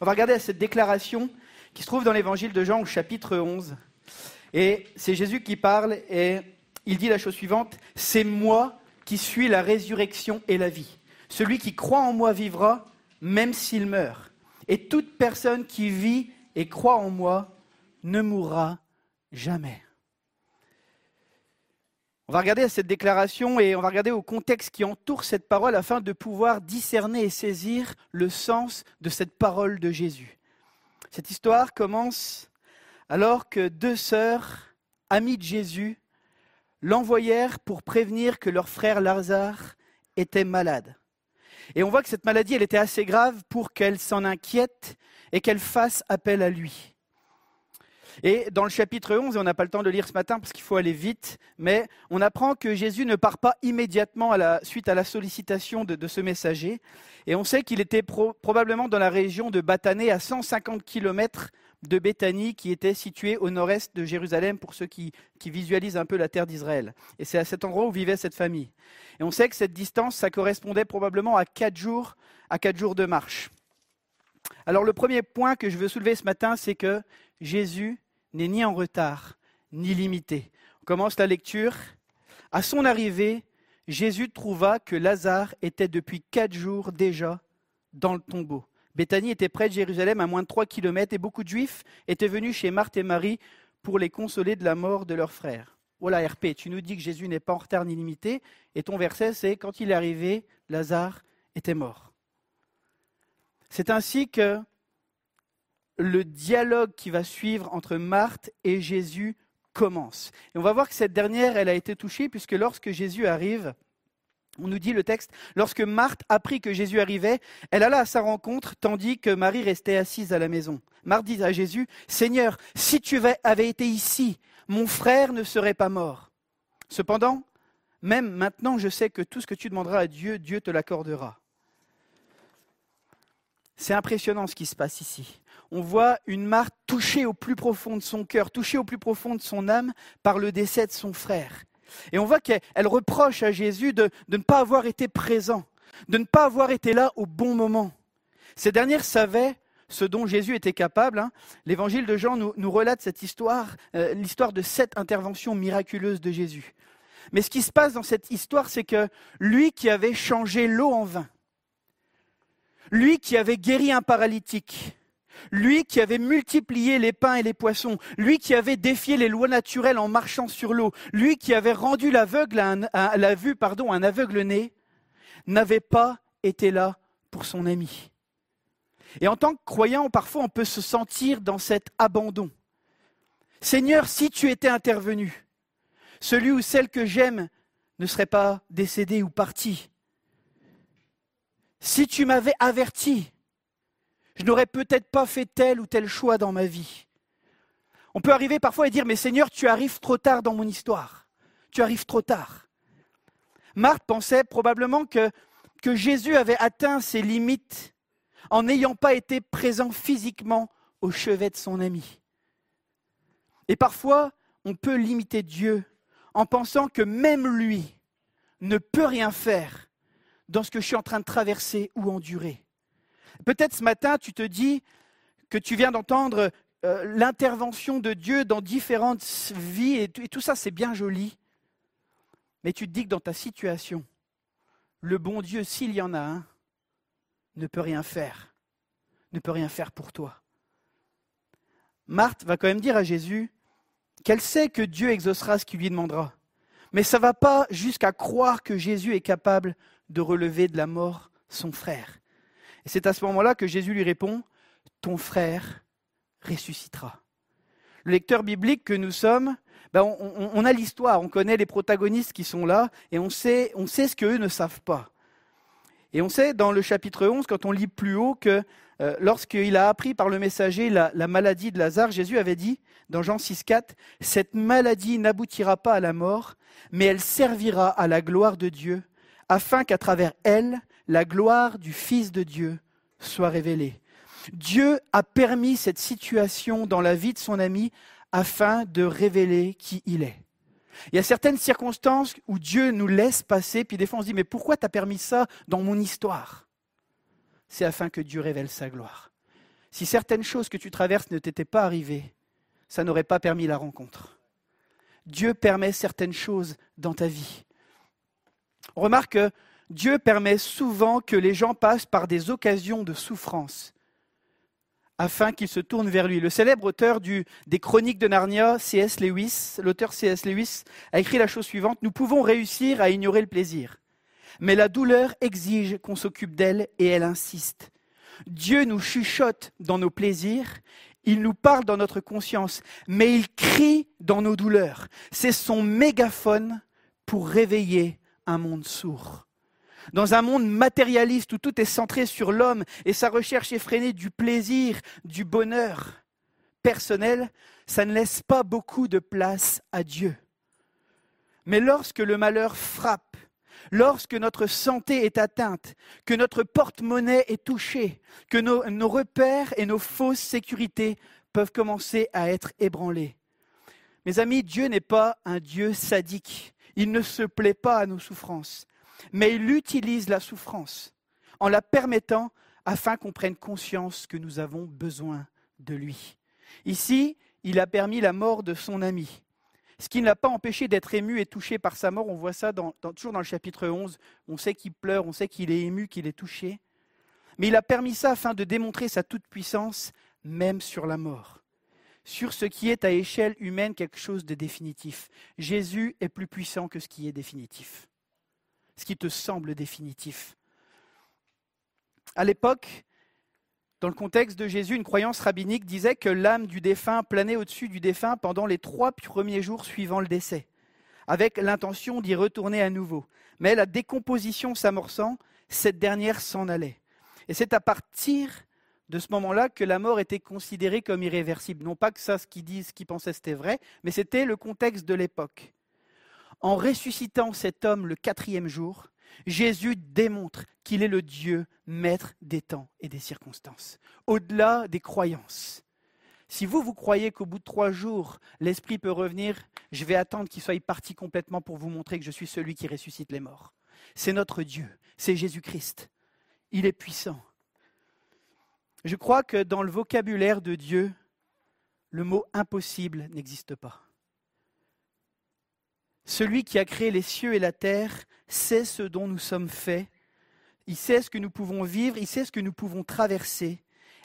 On va regarder à cette déclaration qui se trouve dans l'évangile de Jean au chapitre 11. Et c'est Jésus qui parle et il dit la chose suivante, c'est moi qui suis la résurrection et la vie. Celui qui croit en moi vivra même s'il meurt. Et toute personne qui vit et croit en moi ne mourra jamais. On va regarder à cette déclaration et on va regarder au contexte qui entoure cette parole afin de pouvoir discerner et saisir le sens de cette parole de Jésus. Cette histoire commence alors que deux sœurs, amies de Jésus, l'envoyèrent pour prévenir que leur frère Lazare était malade. Et on voit que cette maladie, elle était assez grave pour qu'elle s'en inquiète et qu'elle fasse appel à lui. Et dans le chapitre 11, et on n'a pas le temps de lire ce matin parce qu'il faut aller vite, mais on apprend que Jésus ne part pas immédiatement suite à la sollicitation de, ce messager. Et on sait qu'il était probablement dans la région de Batané, à 150 km de Béthanie, qui était située au nord-est de Jérusalem, pour ceux qui, qui visualisent un peu la terre d'Israël. Et c'est à cet endroit où vivait cette famille. Et on sait que cette distance, ça correspondait probablement à quatre jours, à quatre jours de marche. Alors le premier point que je veux soulever ce matin, c'est que Jésus n'est ni en retard, ni limité. On commence la lecture. À son arrivée, Jésus trouva que Lazare était depuis quatre jours déjà dans le tombeau. Béthanie était près de Jérusalem, à moins de trois kilomètres, et beaucoup de Juifs étaient venus chez Marthe et Marie pour les consoler de la mort de leur frère. Voilà, RP, tu nous dis que Jésus n'est pas en retard ni limité, et ton verset, c'est quand il est arrivé, Lazare était mort. C'est ainsi que le dialogue qui va suivre entre Marthe et Jésus commence. Et on va voir que cette dernière, elle a été touchée, puisque lorsque Jésus arrive, on nous dit le texte, lorsque Marthe apprit que Jésus arrivait, elle alla à sa rencontre, tandis que Marie restait assise à la maison. Marthe dit à Jésus, Seigneur, si tu avais été ici, mon frère ne serait pas mort. Cependant, même maintenant, je sais que tout ce que tu demanderas à Dieu, Dieu te l'accordera. C'est impressionnant ce qui se passe ici. On voit une Marthe touchée au plus profond de son cœur, touchée au plus profond de son âme par le décès de son frère. Et on voit qu'elle reproche à Jésus de, ne pas avoir été présent, de ne pas avoir été là au bon moment. Ces dernières savaient ce dont Jésus était capable. Hein. L'évangile de Jean nous, relate cette histoire, euh, l'histoire de sept interventions miraculeuses de Jésus. Mais ce qui se passe dans cette histoire, c'est que lui qui avait changé l'eau en vin, lui qui avait guéri un paralytique, lui qui avait multiplié les pains et les poissons, lui qui avait défié les lois naturelles en marchant sur l'eau, lui qui avait rendu l'aveugle à, la vue pardon, un aveugle né, n'avait pas été là pour son ami. Et en tant que croyant, parfois on peut se sentir dans cet abandon. Seigneur, si tu étais intervenu, celui ou celle que j'aime ne serait pas décédé ou parti. Si tu m'avais averti, je n'aurais peut-être pas fait tel ou tel choix dans ma vie. On peut arriver parfois et dire, mais Seigneur, tu arrives trop tard dans mon histoire. Tu arrives trop tard. Marthe pensait probablement que, que Jésus avait atteint ses limites en n'ayant pas été présent physiquement au chevet de son ami. Et parfois, on peut limiter Dieu en pensant que même lui ne peut rien faire dans ce que je suis en train de traverser ou endurer. Peut-être ce matin, tu te dis que tu viens d'entendre euh, l'intervention de Dieu dans différentes vies, et, tout ça, c'est bien joli. Mais tu te dis que dans ta situation, le bon Dieu, s'il y en a un, ne peut rien faire, ne peut rien faire pour toi. Marthe va quand même dire à Jésus qu'elle sait que Dieu exaucera ce qu'il lui demandera. Mais ça ne va pas jusqu'à croire que Jésus est capable de relever de la mort son frère. Et c'est à ce moment-là que Jésus lui répond, ton frère ressuscitera. Le lecteur biblique que nous sommes, ben on, a l'histoire, on connaît les protagonistes qui sont là, et on sait, ce qu'eux ne savent pas. Et on sait dans le chapitre 11, quand on lit plus haut, que euh, lorsqu'il a appris par le messager la, la, maladie de Lazare, Jésus avait dit, dans Jean 6, 4, Cette maladie n'aboutira pas à la mort, mais elle servira à la gloire de Dieu, afin qu'à travers elle, la gloire du Fils de Dieu soit révélée. Dieu a permis cette situation dans la vie de son ami afin de révéler qui il est. Il y a certaines circonstances où Dieu nous laisse passer, puis des fois on se dit, mais pourquoi tu as permis ça dans mon histoire? C'est afin que Dieu révèle sa gloire. Si certaines choses que tu traverses ne t'étaient pas arrivées, ça n'aurait pas permis la rencontre. Dieu permet certaines choses dans ta vie. On remarque que Dieu permet souvent que les gens passent par des occasions de souffrance afin qu'ils se tournent vers lui. Le célèbre auteur des Chroniques de Narnia, C.S. Lewis, l'auteur C.S. Lewis, a écrit la chose suivante Nous pouvons réussir à ignorer le plaisir, mais la douleur exige qu'on s'occupe d'elle et elle insiste. Dieu nous chuchote dans nos plaisirs, il nous parle dans notre conscience, mais il crie dans nos douleurs. C'est son mégaphone pour réveiller un monde sourd. Dans un monde matérialiste où tout est centré sur l'homme et sa recherche effrénée du plaisir, du bonheur, personnel, ça ne laisse pas beaucoup de place à Dieu. Mais lorsque le malheur frappe, lorsque notre santé est atteinte, que notre porte-monnaie est touchée, que nos, nos, repères et nos fausses sécurités peuvent commencer à être ébranlés. Mes amis, Dieu n'est pas un Dieu sadique. Il ne se plaît pas à nos souffrances, mais il utilise la souffrance en la permettant afin qu'on prenne conscience que nous avons besoin de lui. Ici, il a permis la mort de son ami, ce qui ne l'a pas empêché d'être ému et touché par sa mort. On voit ça toujours dans le chapitre 11. On sait qu'il pleure, on sait qu'il est ému, qu'il est touché. Mais il a permis ça afin de démontrer sa toute-puissance, même sur la mort. Sur ce qui est à échelle humaine quelque chose de définitif. Jésus est plus puissant que ce qui est définitif. Ce qui te semble définitif. À l'époque, dans le contexte de Jésus, une croyance rabbinique disait que l'âme du défunt planait au-dessus du défunt pendant les trois premiers jours suivant le décès, avec l'intention d'y retourner à nouveau. Mais la décomposition s'amorçant, cette dernière s'en allait. Et c'est à partir de ce moment-là que la mort était considérée comme irréversible. Non pas que ça, ce qu'ils disent, ce qu'ils pensaient, c'était vrai, mais c'était le contexte de l'époque. En ressuscitant cet homme le quatrième jour, Jésus démontre qu'il est le Dieu maître des temps et des circonstances, au-delà des croyances. Si vous, vous croyez qu'au bout de trois jours, l'Esprit peut revenir, je vais attendre qu'il soit parti complètement pour vous montrer que je suis celui qui ressuscite les morts. C'est notre Dieu, c'est Jésus-Christ. Il est puissant. Je crois que dans le vocabulaire de Dieu, le mot impossible n'existe pas. Celui qui a créé les cieux et la terre sait ce dont nous sommes faits, il sait ce que nous pouvons vivre, il sait ce que nous pouvons traverser,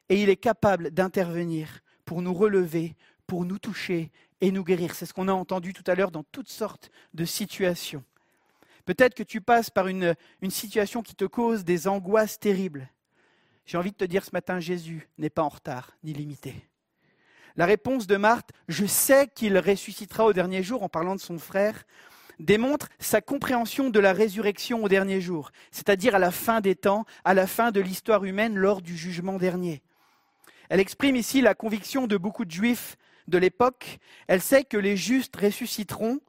et il est capable d'intervenir pour nous relever, pour nous toucher et nous guérir. C'est ce qu'on a entendu tout à l'heure dans toutes sortes de situations. Peut-être que tu passes par une, une situation qui te cause des angoisses terribles. J'ai envie de te dire ce matin, Jésus n'est pas en retard ni limité. La réponse de Marthe, je sais qu'il ressuscitera au dernier jour en parlant de son frère, démontre sa compréhension de la résurrection au dernier jour, c'est-à-dire à la fin des temps, à la fin de l'histoire humaine lors du jugement dernier. Elle exprime ici la conviction de beaucoup de juifs de l'époque. Elle sait que les justes ressusciteront,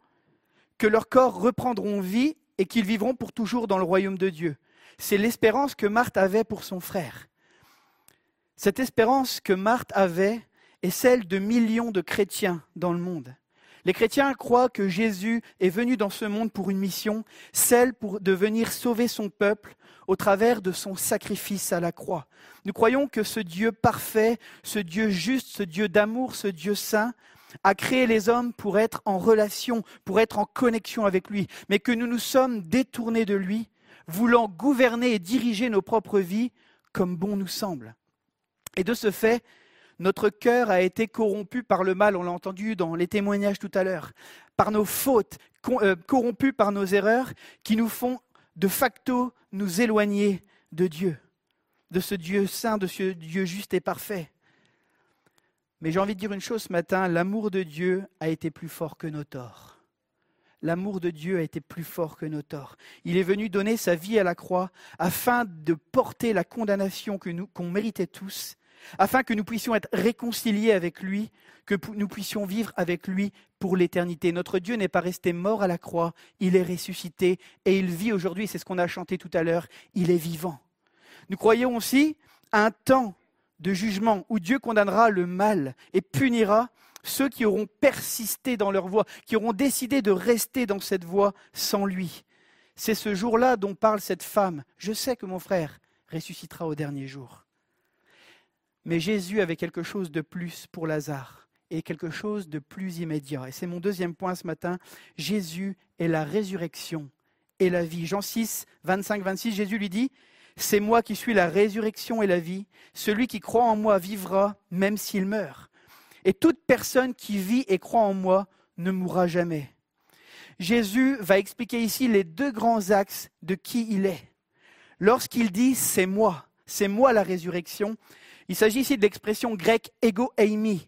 que leurs corps reprendront vie et qu'ils vivront pour toujours dans le royaume de Dieu. C'est l'espérance que Marthe avait pour son frère. Cette espérance que Marthe avait est celle de millions de chrétiens dans le monde. Les chrétiens croient que Jésus est venu dans ce monde pour une mission, celle pour de venir sauver son peuple au travers de son sacrifice à la croix. Nous croyons que ce Dieu parfait, ce Dieu juste, ce Dieu d'amour, ce Dieu saint, a créé les hommes pour être en relation, pour être en connexion avec lui, mais que nous nous sommes détournés de lui, voulant gouverner et diriger nos propres vies comme bon nous semble. Et de ce fait, notre cœur a été corrompu par le mal, on l'a entendu dans les témoignages tout à l'heure, par nos fautes, euh, corrompus par nos erreurs qui nous font de facto nous éloigner de Dieu, de ce Dieu saint, de ce Dieu juste et parfait. Mais j'ai envie de dire une chose ce matin, l'amour de Dieu a été plus fort que nos torts. L'amour de Dieu a été plus fort que nos torts. Il est venu donner sa vie à la croix afin de porter la condamnation que nous qu'on méritait tous afin que nous puissions être réconciliés avec lui, que nous puissions vivre avec lui pour l'éternité. Notre Dieu n'est pas resté mort à la croix, il est ressuscité et il vit aujourd'hui, c'est ce qu'on a chanté tout à l'heure, il est vivant. Nous croyons aussi à un temps de jugement où Dieu condamnera le mal et punira ceux qui auront persisté dans leur voie, qui auront décidé de rester dans cette voie sans lui. C'est ce jour-là dont parle cette femme. Je sais que mon frère ressuscitera au dernier jour. Mais Jésus avait quelque chose de plus pour Lazare et quelque chose de plus immédiat. Et c'est mon deuxième point ce matin. Jésus est la résurrection et la vie. Jean 6, 25, 26, Jésus lui dit, C'est moi qui suis la résurrection et la vie. Celui qui croit en moi vivra même s'il meurt. Et toute personne qui vit et croit en moi ne mourra jamais. Jésus va expliquer ici les deux grands axes de qui il est. Lorsqu'il dit c'est moi, c'est moi la résurrection, il s'agit ici de l'expression grecque ego eimi,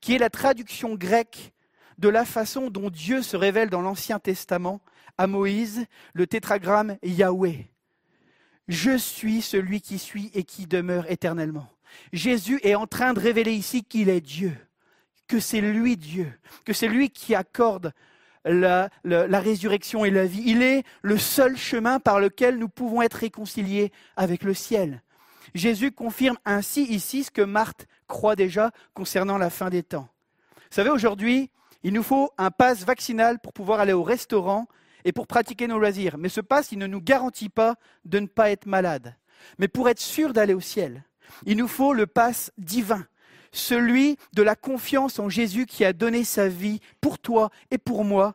qui est la traduction grecque de la façon dont Dieu se révèle dans l'Ancien Testament à Moïse, le tétragramme Yahweh. Je suis celui qui suis et qui demeure éternellement. Jésus est en train de révéler ici qu'il est Dieu. que c'est lui Dieu, que c'est lui qui accorde la, la, résurrection et la vie. Il est le seul chemin par lequel nous pouvons être réconciliés avec le ciel. Jésus confirme ainsi ici ce que Marthe croit déjà concernant la fin des temps. Vous savez, aujourd'hui, il nous faut un pass vaccinal pour pouvoir aller au restaurant et pour pratiquer nos loisirs. Mais ce pass, il ne nous garantit pas de ne pas être malade. Mais pour être sûr d'aller au ciel, il nous faut le pass divin, celui de la confiance en Jésus qui a donné sa vie pour toi et pour moi,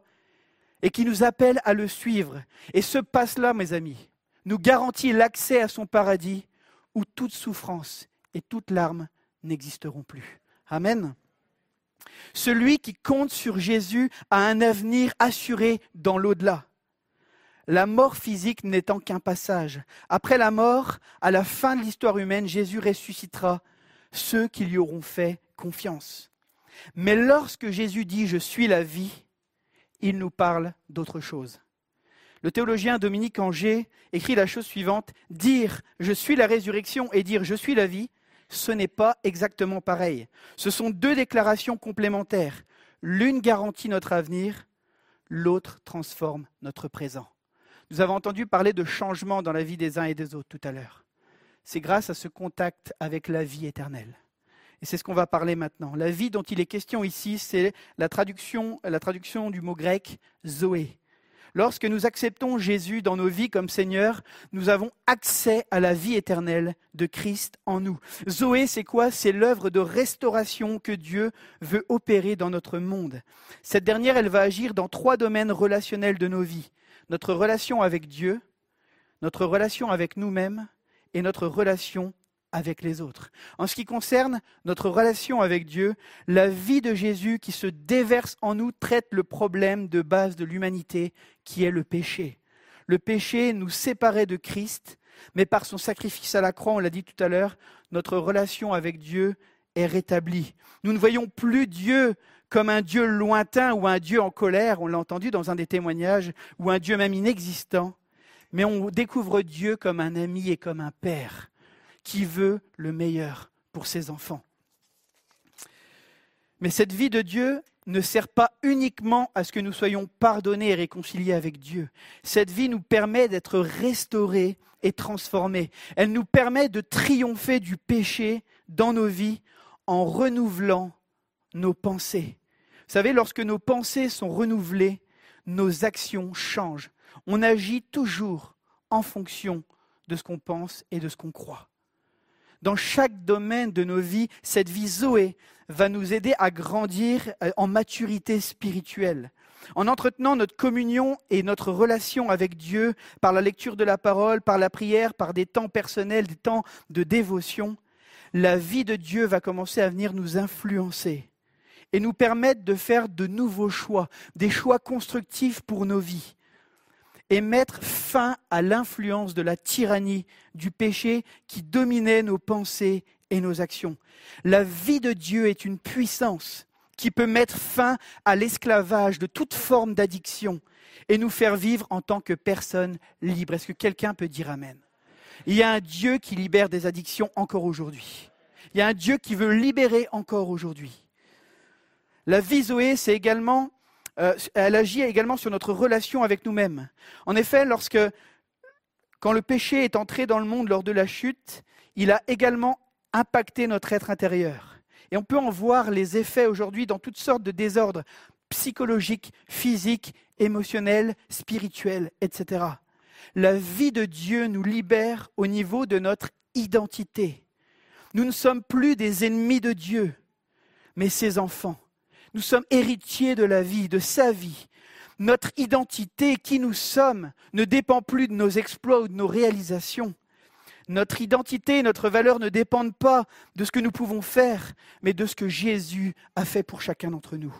et qui nous appelle à le suivre. Et ce passe-là, mes amis, nous garantit l'accès à son paradis où toute souffrance et toute larme n'existeront plus. Amen. Celui qui compte sur Jésus a un avenir assuré dans l'au-delà. La mort physique n'étant qu'un passage. Après la mort, à la fin de l'histoire humaine, Jésus ressuscitera ceux qui lui auront fait confiance. Mais lorsque Jésus dit ⁇ Je suis la vie ⁇ il nous parle d'autre chose. Le théologien Dominique Anger écrit la chose suivante Dire je suis la résurrection et dire je suis la vie, ce n'est pas exactement pareil. Ce sont deux déclarations complémentaires. L'une garantit notre avenir, l'autre transforme notre présent. Nous avons entendu parler de changement dans la vie des uns et des autres tout à l'heure c'est grâce à ce contact avec la vie éternelle. Et c'est ce qu'on va parler maintenant. La vie dont il est question ici, c'est la traduction, la traduction du mot grec Zoé. Lorsque nous acceptons Jésus dans nos vies comme Seigneur, nous avons accès à la vie éternelle de Christ en nous. Zoé, c'est quoi? C'est l'œuvre de restauration que Dieu veut opérer dans notre monde. Cette dernière, elle va agir dans trois domaines relationnels de nos vies. Notre relation avec Dieu, notre relation avec nous-mêmes et notre relation avec les autres. En ce qui concerne notre relation avec Dieu, la vie de Jésus qui se déverse en nous traite le problème de base de l'humanité qui est le péché. Le péché nous séparait de Christ, mais par son sacrifice à la croix, on l'a dit tout à l'heure, notre relation avec Dieu est rétablie. Nous ne voyons plus Dieu comme un Dieu lointain ou un Dieu en colère, on l'a entendu dans un des témoignages, ou un Dieu même inexistant, mais on découvre Dieu comme un ami et comme un père qui veut le meilleur pour ses enfants. Mais cette vie de Dieu ne sert pas uniquement à ce que nous soyons pardonnés et réconciliés avec Dieu. Cette vie nous permet d'être restaurés et transformés. Elle nous permet de triompher du péché dans nos vies en renouvelant nos pensées. Vous savez, lorsque nos pensées sont renouvelées, nos actions changent on agit toujours en fonction de ce qu'on pense et de ce qu'on croit. Dans chaque domaine de nos vies, cette vie Zoé va nous aider à grandir euh, en maturité spirituelle. En entretenant notre communion et notre relation avec Dieu par la lecture de la parole, par la prière, par des temps personnels, des temps de dévotion, la vie de Dieu va commencer à venir nous influencer et nous permettre de faire de nouveaux choix, des choix constructifs pour nos vies et mettre fin à l'influence de la tyrannie du péché qui dominait nos pensées et nos actions. La vie de Dieu est une puissance qui peut mettre fin à l'esclavage de toute forme d'addiction et nous faire vivre en tant que personnes libres. Est-ce que quelqu'un peut dire Amen? Il y a un Dieu qui libère des addictions encore aujourd'hui. Il y a un Dieu qui veut libérer encore aujourd'hui. La vie Zoé, c'est également euh, elle agit également sur notre relation avec nous-mêmes. En effet, lorsque, quand le péché est entré dans le monde lors de la chute, il a également impacté notre être intérieur. Et on peut en voir les effets aujourd'hui dans toutes sortes de désordres psychologiques, physiques, émotionnels, spirituels, etc. La vie de Dieu nous libère au niveau de notre identité. Nous ne sommes plus des ennemis de Dieu, mais ses enfants. Nous sommes héritiers de la vie, de sa vie. Notre identité, qui nous sommes, ne dépend plus de nos exploits ou de nos réalisations. Notre identité, notre valeur ne dépendent pas de ce que nous pouvons faire, mais de ce que Jésus a fait pour chacun d'entre nous.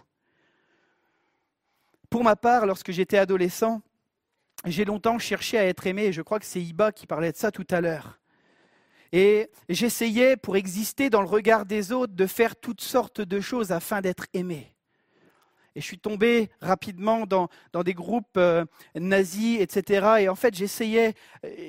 Pour ma part, lorsque j'étais adolescent, j'ai longtemps cherché à être aimé, et je crois que c'est Iba qui parlait de ça tout à l'heure. Et j'essayais, pour exister dans le regard des autres, de faire toutes sortes de choses afin d'être aimé. Et je suis tombé rapidement dans, des groupes euh, nazis, etc. Et en fait, j'essayais,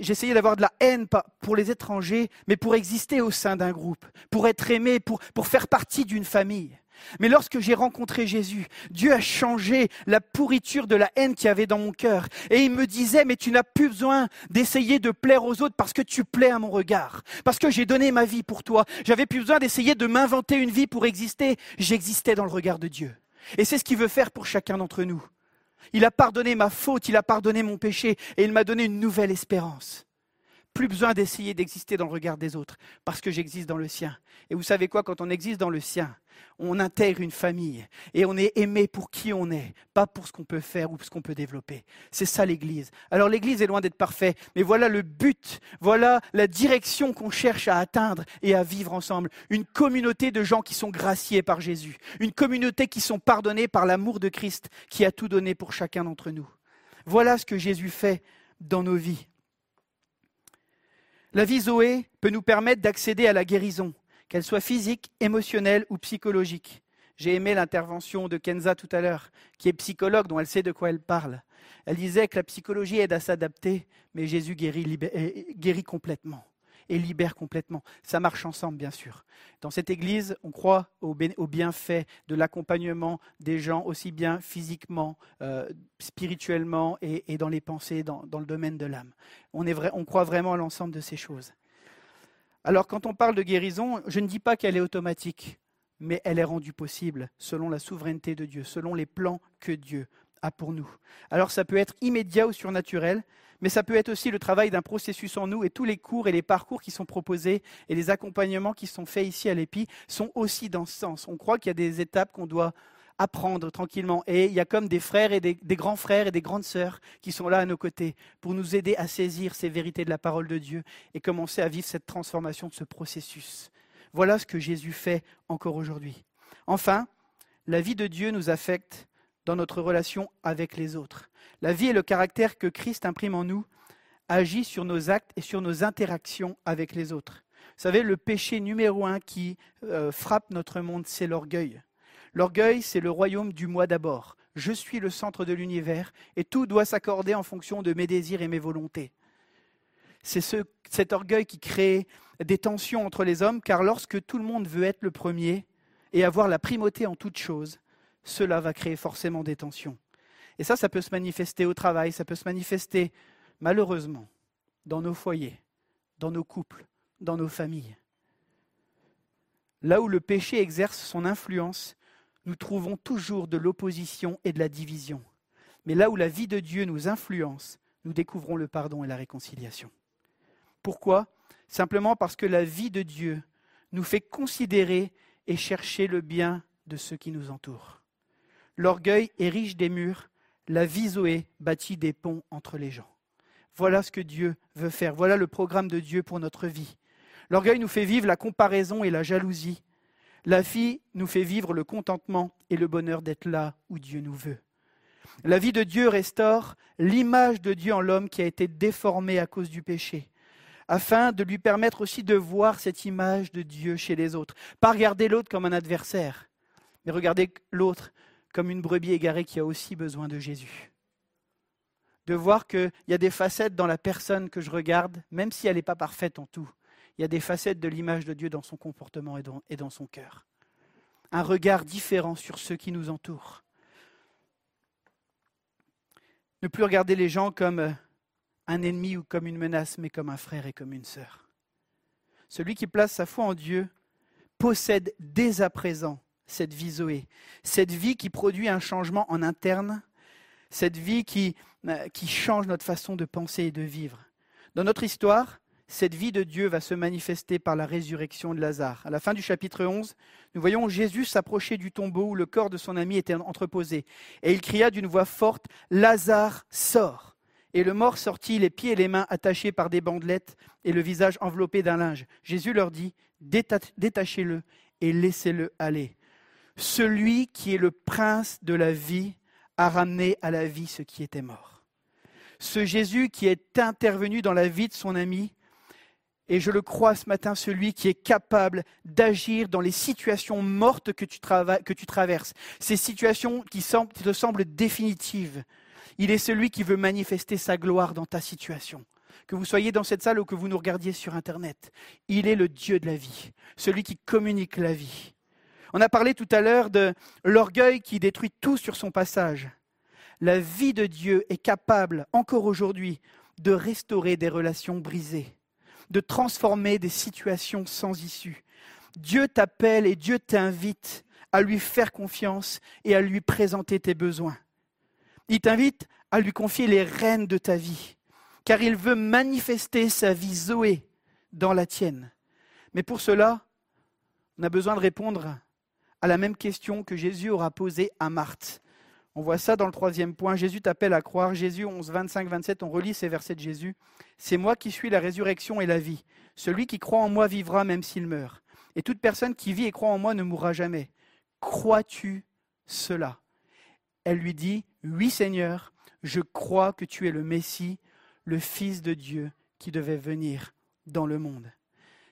j'essayais d'avoir de la haine pour les étrangers, mais pour exister au sein d'un groupe, pour être aimé, pour faire partie d'une famille. Mais lorsque j'ai rencontré Jésus, Dieu a changé la pourriture de la haine qu'il y avait dans mon cœur. Et il me disait, mais tu n'as plus besoin d'essayer de plaire aux autres parce que tu plais à mon regard. Parce que j'ai donné ma vie pour toi. J'avais plus besoin d'essayer de m'inventer une vie pour exister. J'existais dans le regard de Dieu. Et c'est ce qu'il veut faire pour chacun d'entre nous. Il a pardonné ma faute, il a pardonné mon péché et il m'a donné une nouvelle espérance. Plus besoin d'essayer d'exister dans le regard des autres, parce que j'existe dans le sien. Et vous savez quoi, quand on existe dans le sien, on intègre une famille et on est aimé pour qui on est, pas pour ce qu'on peut faire ou ce qu'on peut développer. C'est ça l'Église. Alors l'Église est loin d'être parfaite, mais voilà le but, voilà la direction qu'on cherche à atteindre et à vivre ensemble. Une communauté de gens qui sont graciés par Jésus, une communauté qui sont pardonnés par l'amour de Christ qui a tout donné pour chacun d'entre nous. Voilà ce que Jésus fait dans nos vies. La vie Zoé peut nous permettre d'accéder à la guérison, qu'elle soit physique, émotionnelle ou psychologique. J'ai aimé l'intervention de Kenza tout à l'heure, qui est psychologue, dont elle sait de quoi elle parle. Elle disait que la psychologie aide à s'adapter, mais Jésus guérit, guérit complètement et libère complètement. Ça marche ensemble, bien sûr. Dans cette Église, on croit au, bienfait de l'accompagnement des gens, aussi bien physiquement, euh, spirituellement et, dans les pensées, dans, le domaine de l'âme. On, on croit vraiment à l'ensemble de ces choses. Alors, quand on parle de guérison, je ne dis pas qu'elle est automatique, mais elle est rendue possible selon la souveraineté de Dieu, selon les plans que Dieu pour nous. Alors, ça peut être immédiat ou surnaturel, mais ça peut être aussi le travail d'un processus en nous et tous les cours et les parcours qui sont proposés et les accompagnements qui sont faits ici à l'EPI sont aussi dans ce sens. On croit qu'il y a des étapes qu'on doit apprendre tranquillement. Et il y a comme des frères et des, grands frères et des grandes sœurs qui sont là à nos côtés pour nous aider à saisir ces vérités de la parole de Dieu et commencer à vivre cette transformation de ce processus. Voilà ce que Jésus fait encore aujourd'hui. Enfin, la vie de Dieu nous affecte dans notre relation avec les autres. La vie et le caractère que Christ imprime en nous agit sur nos actes et sur nos interactions avec les autres. Vous savez, le péché numéro un qui euh, frappe notre monde, c'est l'orgueil. L'orgueil, c'est le royaume du moi d'abord. Je suis le centre de l'univers et tout doit s'accorder en fonction de mes désirs et mes volontés. C'est ce, cet orgueil qui crée des tensions entre les hommes, car lorsque tout le monde veut être le premier et avoir la primauté en toute chose, cela va créer forcément des tensions. Et ça, ça peut se manifester au travail, ça peut se manifester malheureusement dans nos foyers, dans nos couples, dans nos familles. Là où le péché exerce son influence, nous trouvons toujours de l'opposition et de la division. Mais là où la vie de Dieu nous influence, nous découvrons le pardon et la réconciliation. Pourquoi? Simplement parce que la vie de Dieu nous fait considérer et chercher le bien de ceux qui nous entourent. L'orgueil érige des murs, la vie Zoé bâtit des ponts entre les gens. Voilà ce que Dieu veut faire, voilà le programme de Dieu pour notre vie. L'orgueil nous fait vivre la comparaison et la jalousie, la vie nous fait vivre le contentement et le bonheur d'être là où Dieu nous veut. La vie de Dieu restaure l'image de Dieu en l'homme qui a été déformée à cause du péché, afin de lui permettre aussi de voir cette image de Dieu chez les autres. Pas regarder l'autre comme un adversaire, mais regarder l'autre comme une brebis égarée qui a aussi besoin de Jésus. De voir qu'il y a des facettes dans la personne que je regarde, même si elle n'est pas parfaite en tout, il y a des facettes de l'image de Dieu dans son comportement et dans, son cœur. Un regard différent sur ceux qui nous entourent. Ne plus regarder les gens comme euh, un ennemi ou comme une menace, mais comme un frère et comme une sœur. Celui qui place sa foi en Dieu possède dès à présent cette vie Zoé, cette vie qui produit un changement en interne, cette vie qui, euh, qui change notre façon de penser et de vivre. Dans notre histoire, cette vie de Dieu va se manifester par la résurrection de Lazare. À la fin du chapitre 11, nous voyons Jésus s'approcher du tombeau où le corps de son ami était entreposé. Et il cria d'une voix forte, Lazare, sort. Et le mort sortit, les pieds et les mains attachés par des bandelettes et le visage enveloppé d'un linge. Jésus leur dit, détachez-le et laissez-le aller. Celui qui est le prince de la vie a ramené à la vie ce qui était mort. Ce Jésus qui est intervenu dans la vie de son ami et je le crois ce matin, celui qui est capable d'agir dans les situations mortes que tu, traverses, ces situations qui te semblent définitives. Il est celui qui veut manifester sa gloire dans ta situation. Que vous soyez dans cette salle ou que vous nous regardiez sur Internet, il est le Dieu de la vie, celui qui communique la vie. On a parlé tout à l'heure de l'orgueil qui détruit tout sur son passage. La vie de Dieu est capable, encore aujourd'hui, de restaurer des relations brisées, de transformer des situations sans issue. Dieu t'appelle et Dieu t'invite à lui faire confiance et à lui présenter tes besoins. Il t'invite à lui confier les rênes de ta vie, car il veut manifester sa vie Zoé dans la tienne. Mais pour cela, on a besoin de répondre à la même question que Jésus aura posée à Marthe. On voit ça dans le troisième point. Jésus t'appelle à croire. Jésus 11, 25, 27, on relit ces versets de Jésus. C'est moi qui suis la résurrection et la vie. Celui qui croit en moi vivra même s'il meurt. Et toute personne qui vit et croit en moi ne mourra jamais. Crois-tu cela? Elle lui dit, Oui Seigneur, je crois que tu es le Messie, le Fils de Dieu qui devait venir dans le monde.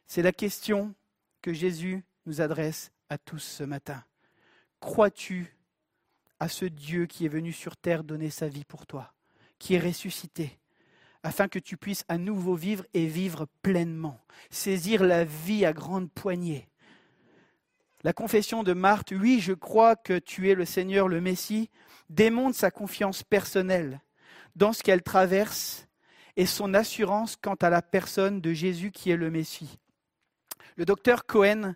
C'est la question que Jésus nous adresse à tous ce matin. Crois-tu à ce Dieu qui est venu sur terre donner sa vie pour toi, qui est ressuscité, afin que tu puisses à nouveau vivre et vivre pleinement, saisir la vie à grande poignée? La confession de Marthe, oui, je crois que tu es le Seigneur, le Messie, démontre sa confiance personnelle dans ce qu'elle traverse et son assurance quant à la personne de Jésus qui est le Messie. Le docteur Cohen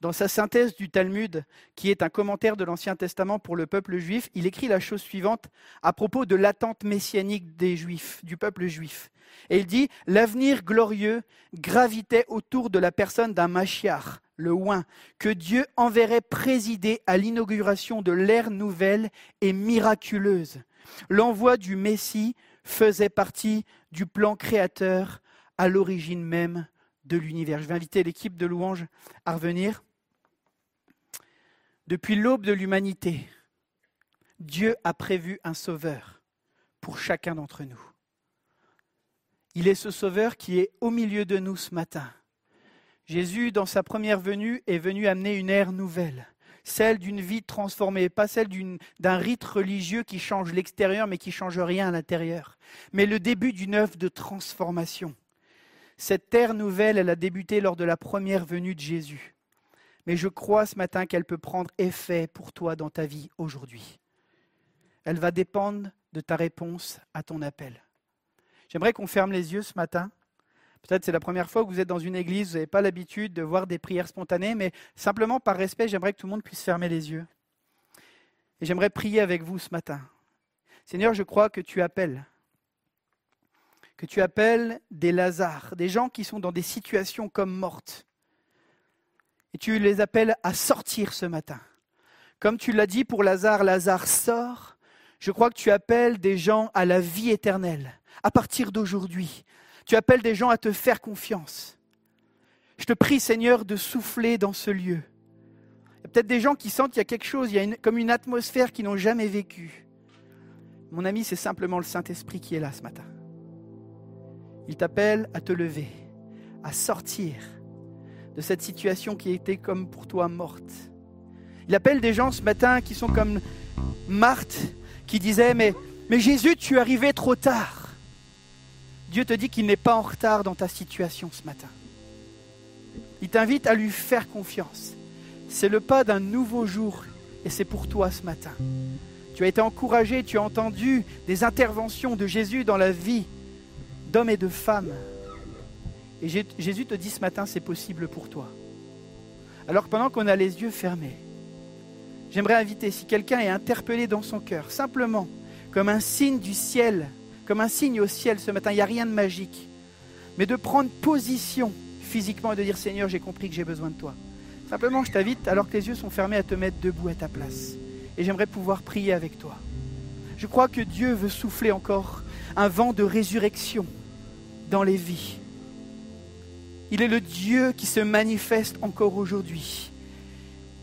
dans sa synthèse du Talmud, qui est un commentaire de l'Ancien Testament pour le peuple juif, il écrit la chose suivante à propos de l'attente messianique des Juifs, du peuple juif. Et il dit L'avenir glorieux gravitait autour de la personne d'un Machiar, le oin, que Dieu enverrait présider à l'inauguration de l'ère nouvelle et miraculeuse. L'envoi du Messie faisait partie du plan créateur à l'origine même de l'univers. Je vais inviter l'équipe de louanges à revenir. Depuis l'aube de l'humanité, Dieu a prévu un sauveur pour chacun d'entre nous. Il est ce sauveur qui est au milieu de nous ce matin. Jésus, dans sa première venue, est venu amener une ère nouvelle, celle d'une vie transformée, pas celle d'un rite religieux qui change l'extérieur mais qui change rien à l'intérieur, mais le début d'une œuvre de transformation. Cette ère nouvelle, elle a débuté lors de la première venue de Jésus mais je crois ce matin qu'elle peut prendre effet pour toi dans ta vie aujourd'hui. Elle va dépendre de ta réponse à ton appel. J'aimerais qu'on ferme les yeux ce matin. Peut-être c'est la première fois que vous êtes dans une église, vous n'avez pas l'habitude de voir des prières spontanées, mais simplement par respect, j'aimerais que tout le monde puisse fermer les yeux. Et j'aimerais prier avec vous ce matin. Seigneur, je crois que tu appelles, que tu appelles des Lazars, des gens qui sont dans des situations comme mortes, et tu les appelles à sortir ce matin. Comme tu l'as dit pour Lazare, Lazare sort. Je crois que tu appelles des gens à la vie éternelle, à partir d'aujourd'hui. Tu appelles des gens à te faire confiance. Je te prie, Seigneur, de souffler dans ce lieu. Il y a peut-être des gens qui sentent qu'il y a quelque chose, il y a comme une atmosphère qu'ils n'ont jamais vécue. Mon ami, c'est simplement le Saint-Esprit qui est là ce matin. Il t'appelle à te lever, à sortir de cette situation qui était comme pour toi morte. Il appelle des gens ce matin qui sont comme Marthe, qui disait mais, mais Jésus, tu es arrivé trop tard. Dieu te dit qu'il n'est pas en retard dans ta situation ce matin. Il t'invite à lui faire confiance. C'est le pas d'un nouveau jour et c'est pour toi ce matin. Tu as été encouragé, tu as entendu des interventions de Jésus dans la vie d'hommes et de femmes. Et Jésus te dit ce matin, c'est possible pour toi. Alors pendant qu'on a les yeux fermés, j'aimerais inviter, si quelqu'un est interpellé dans son cœur, simplement comme un signe du ciel, comme un signe au ciel ce matin, il n'y a rien de magique, mais de prendre position physiquement et de dire Seigneur, j'ai compris que j'ai besoin de toi. Simplement, je t'invite, alors que les yeux sont fermés, à te mettre debout à ta place. Et j'aimerais pouvoir prier avec toi. Je crois que Dieu veut souffler encore un vent de résurrection dans les vies. Il est le Dieu qui se manifeste encore aujourd'hui.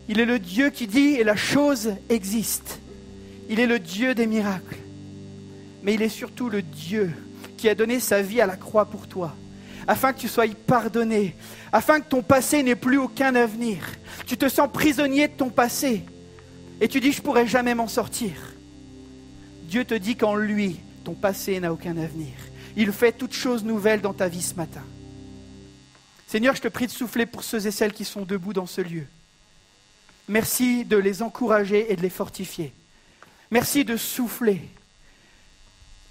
Il est le Dieu qui dit et la chose existe. Il est le Dieu des miracles. Mais il est surtout le Dieu qui a donné sa vie à la croix pour toi, afin que tu sois pardonné, afin que ton passé n'ait plus aucun avenir. Tu te sens prisonnier de ton passé et tu dis je pourrai jamais m'en sortir. Dieu te dit qu'en lui, ton passé n'a aucun avenir. Il fait toutes choses nouvelles dans ta vie ce matin. Seigneur, je te prie de souffler pour ceux et celles qui sont debout dans ce lieu. Merci de les encourager et de les fortifier. Merci de souffler.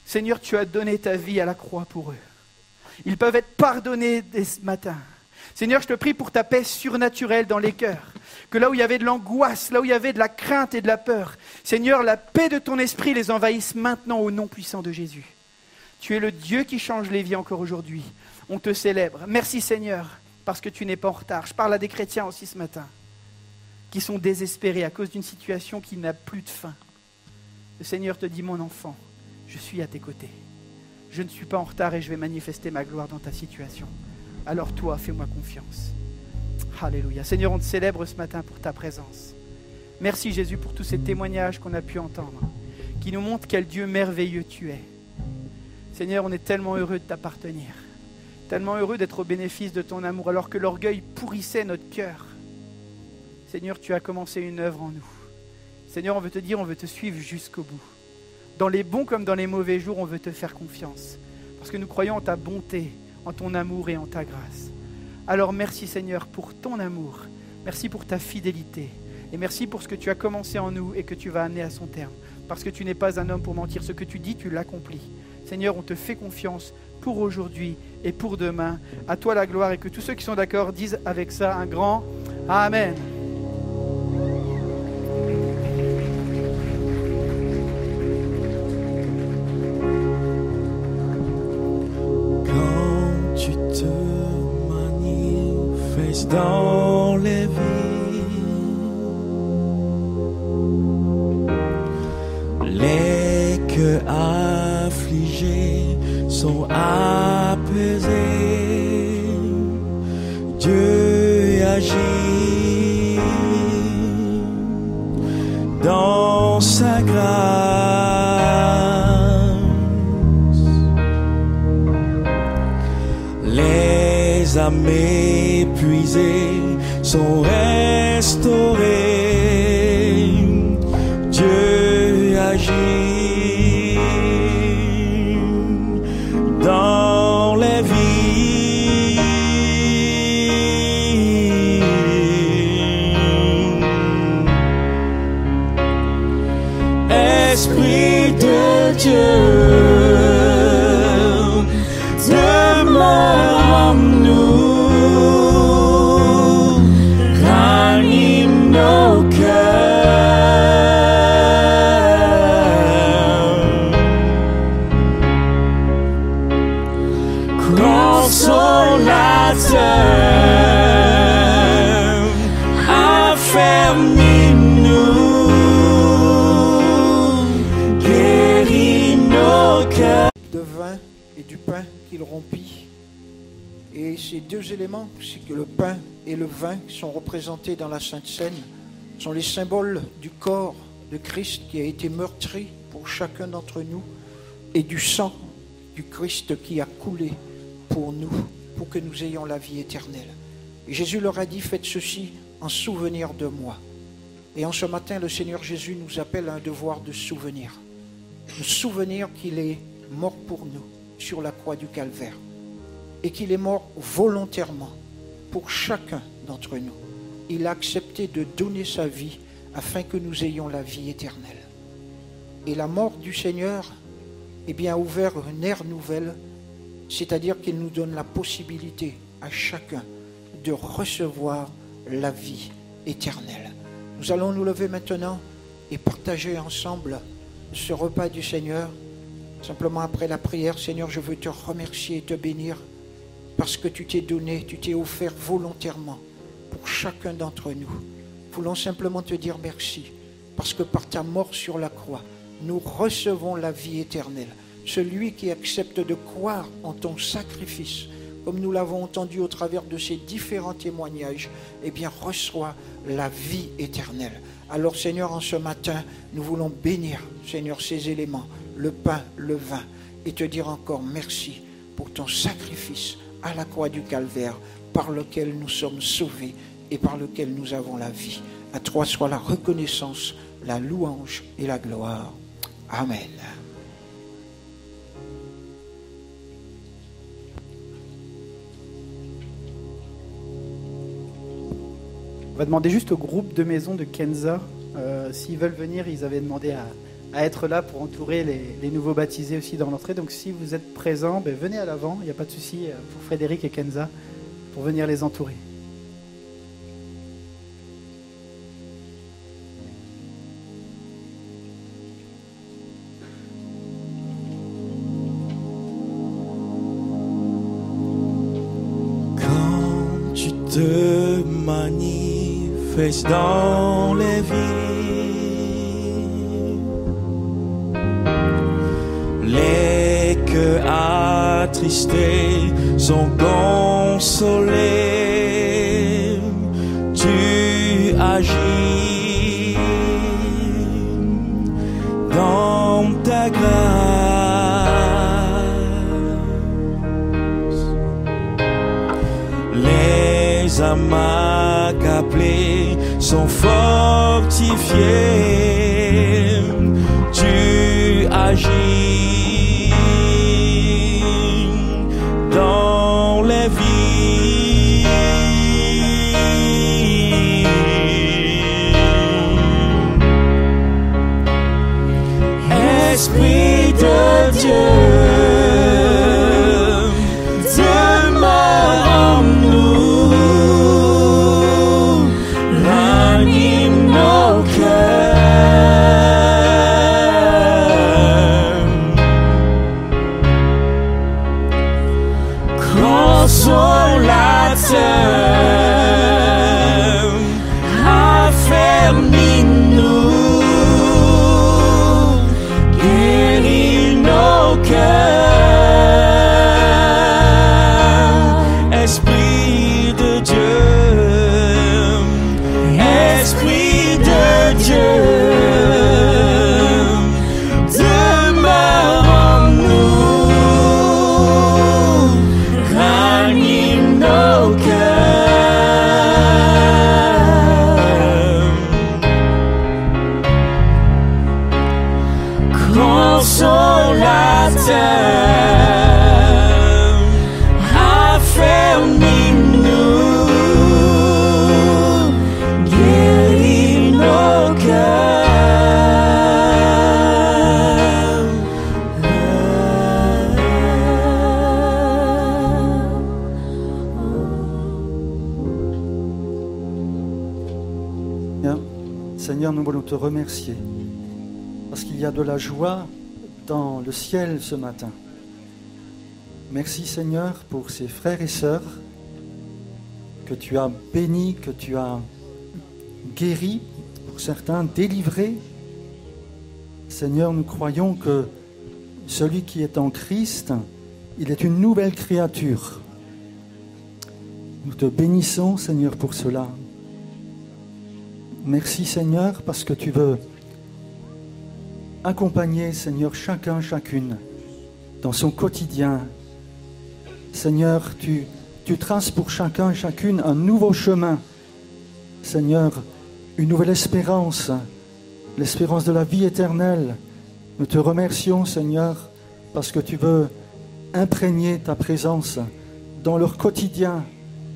Seigneur, tu as donné ta vie à la croix pour eux. Ils peuvent être pardonnés dès ce matin. Seigneur, je te prie pour ta paix surnaturelle dans les cœurs. Que là où il y avait de l'angoisse, là où il y avait de la crainte et de la peur, Seigneur, la paix de ton esprit les envahisse maintenant au nom puissant de Jésus. Tu es le Dieu qui change les vies encore aujourd'hui. On te célèbre. Merci Seigneur, parce que tu n'es pas en retard. Je parle à des chrétiens aussi ce matin, qui sont désespérés à cause d'une situation qui n'a plus de fin. Le Seigneur te dit, mon enfant, je suis à tes côtés. Je ne suis pas en retard et je vais manifester ma gloire dans ta situation. Alors toi, fais-moi confiance. Alléluia. Seigneur, on te célèbre ce matin pour ta présence. Merci Jésus pour tous ces témoignages qu'on a pu entendre, qui nous montrent quel Dieu merveilleux tu es. Seigneur, on est tellement heureux de t'appartenir, tellement heureux d'être au bénéfice de ton amour, alors que l'orgueil pourrissait notre cœur. Seigneur, tu as commencé une œuvre en nous. Seigneur, on veut te dire, on veut te suivre jusqu'au bout. Dans les bons comme dans les mauvais jours, on veut te faire confiance. Parce que nous croyons en ta bonté, en ton amour et en ta grâce. Alors merci Seigneur pour ton amour. Merci pour ta fidélité. Et merci pour ce que tu as commencé en nous et que tu vas amener à son terme. Parce que tu n'es pas un homme pour mentir. Ce que tu dis, tu l'accomplis. Seigneur, on te fait confiance pour aujourd'hui et pour demain. À toi la gloire et que tous ceux qui sont d'accord disent avec ça un grand Amen. dans les vies. Les cœurs affligés sont Dieu agit dans sa grâce. Les amis sont restaurés. De que le pain et le vin sont représentés dans la Sainte Seine, sont les symboles du corps de Christ qui a été meurtri pour chacun d'entre nous et du sang du Christ qui a coulé pour nous, pour que nous ayons la vie éternelle. Jésus leur a dit, faites ceci en souvenir de moi. Et en ce matin, le Seigneur Jésus nous appelle à un devoir de souvenir. De souvenir qu'il est mort pour nous sur la croix du calvaire et qu'il est mort volontairement pour chacun d'entre nous. Il a accepté de donner sa vie afin que nous ayons la vie éternelle. Et la mort du Seigneur eh bien, a ouvert une ère nouvelle, c'est-à-dire qu'il nous donne la possibilité à chacun de recevoir la vie éternelle. Nous allons nous lever maintenant et partager ensemble ce repas du Seigneur. Simplement après la prière, Seigneur, je veux te remercier et te bénir parce que tu t'es donné, tu t'es offert volontairement pour chacun d'entre nous. Voulons simplement te dire merci, parce que par ta mort sur la croix, nous recevons la vie éternelle. Celui qui accepte de croire en ton sacrifice, comme nous l'avons entendu au travers de ces différents témoignages, eh bien reçoit la vie éternelle. Alors Seigneur, en ce matin, nous voulons bénir, Seigneur, ces éléments, le pain, le vin, et te dire encore merci pour ton sacrifice à la croix du calvaire par lequel nous sommes sauvés et par lequel nous avons la vie. À toi soit la reconnaissance, la louange et la gloire. Amen. On va demander juste au groupe de maison de Kenza, euh, s'ils veulent venir, ils avaient demandé à, à être là pour entourer les, nouveaux baptisés aussi dans l'entrée. Donc si vous êtes présents, ben, venez à l'avant, il n'y a pas de souci euh, pour Frédéric et Kenza, pour venir les entourer. Quand tu te manifestes dans les vies, cœurs attristés sont consolés. Tu agis dans ta grâce. Les âmes accablées sont fortifiées. Tu agis vies. Esprit de Dieu. Ce matin. Merci Seigneur pour ces frères et sœurs que tu as bénis, que tu as guéris, pour certains délivrés. Seigneur, nous croyons que celui qui est en Christ, il est une nouvelle créature. Nous te bénissons Seigneur pour cela. Merci Seigneur parce que tu veux accompagner Seigneur chacun, chacune dans son quotidien. Seigneur, tu, traces pour chacun, chacune un nouveau chemin. Seigneur, une nouvelle espérance, l'espérance de la vie éternelle. Nous te remercions Seigneur parce que tu veux imprégner ta présence dans leur quotidien.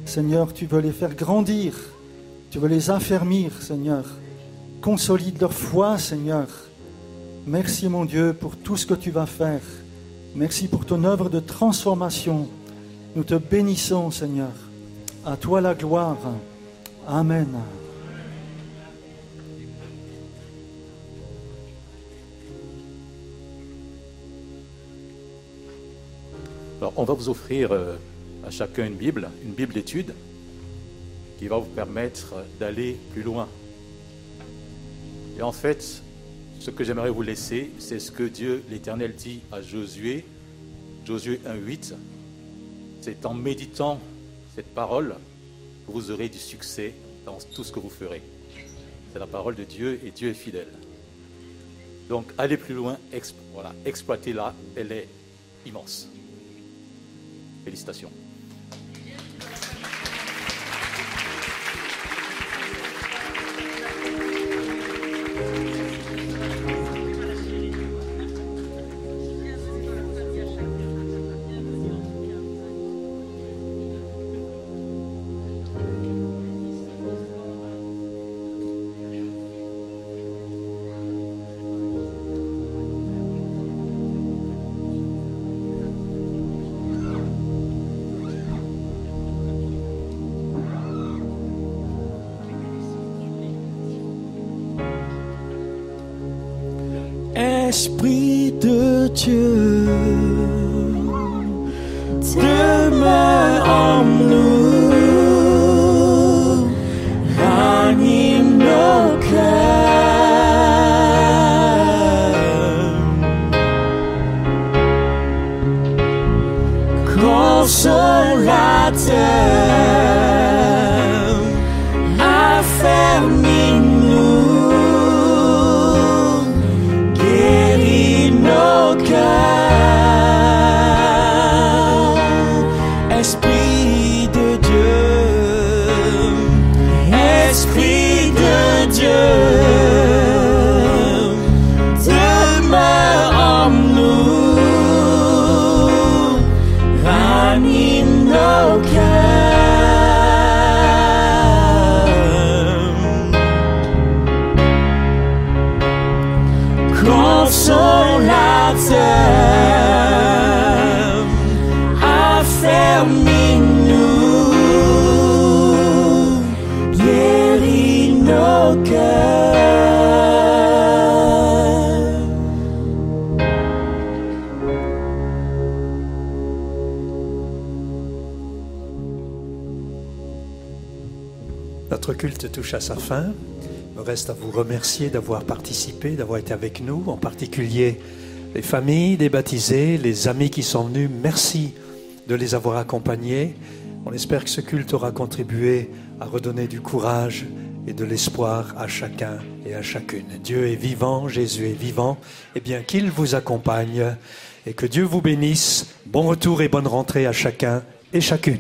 Seigneur, tu veux les faire grandir. Tu veux les affermir, Seigneur. Consolide leur foi, Seigneur. Merci, mon Dieu, pour tout ce que tu vas faire. Merci pour ton œuvre de transformation. Nous te bénissons, Seigneur. À toi la gloire. Amen. Alors, on va vous offrir euh, à chacun une Bible, une Bible d'étude, qui va vous permettre d'aller plus loin. Et en fait, ce que j'aimerais vous laisser, c'est ce que Dieu, l'Éternel, dit à Josué, Josué 1.8. C'est en méditant cette parole que vous aurez du succès dans tout ce que vous ferez. C'est la parole de Dieu et Dieu est fidèle. Donc, allez plus loin, exploitez-la, elle est immense. Félicitations. Esprit de Dieu, demeure en nous, touche à sa fin. Il me reste à vous remercier d'avoir participé, d'avoir été avec nous, en particulier les familles des baptisés, les amis qui sont venus. Merci de les avoir accompagnés. On espère que ce culte aura contribué à redonner du courage et de l'espoir à chacun et à chacune. Dieu est vivant, Jésus est vivant. Eh bien, qu'il vous accompagne et que Dieu vous bénisse. Bon retour et bonne rentrée à chacun et chacune.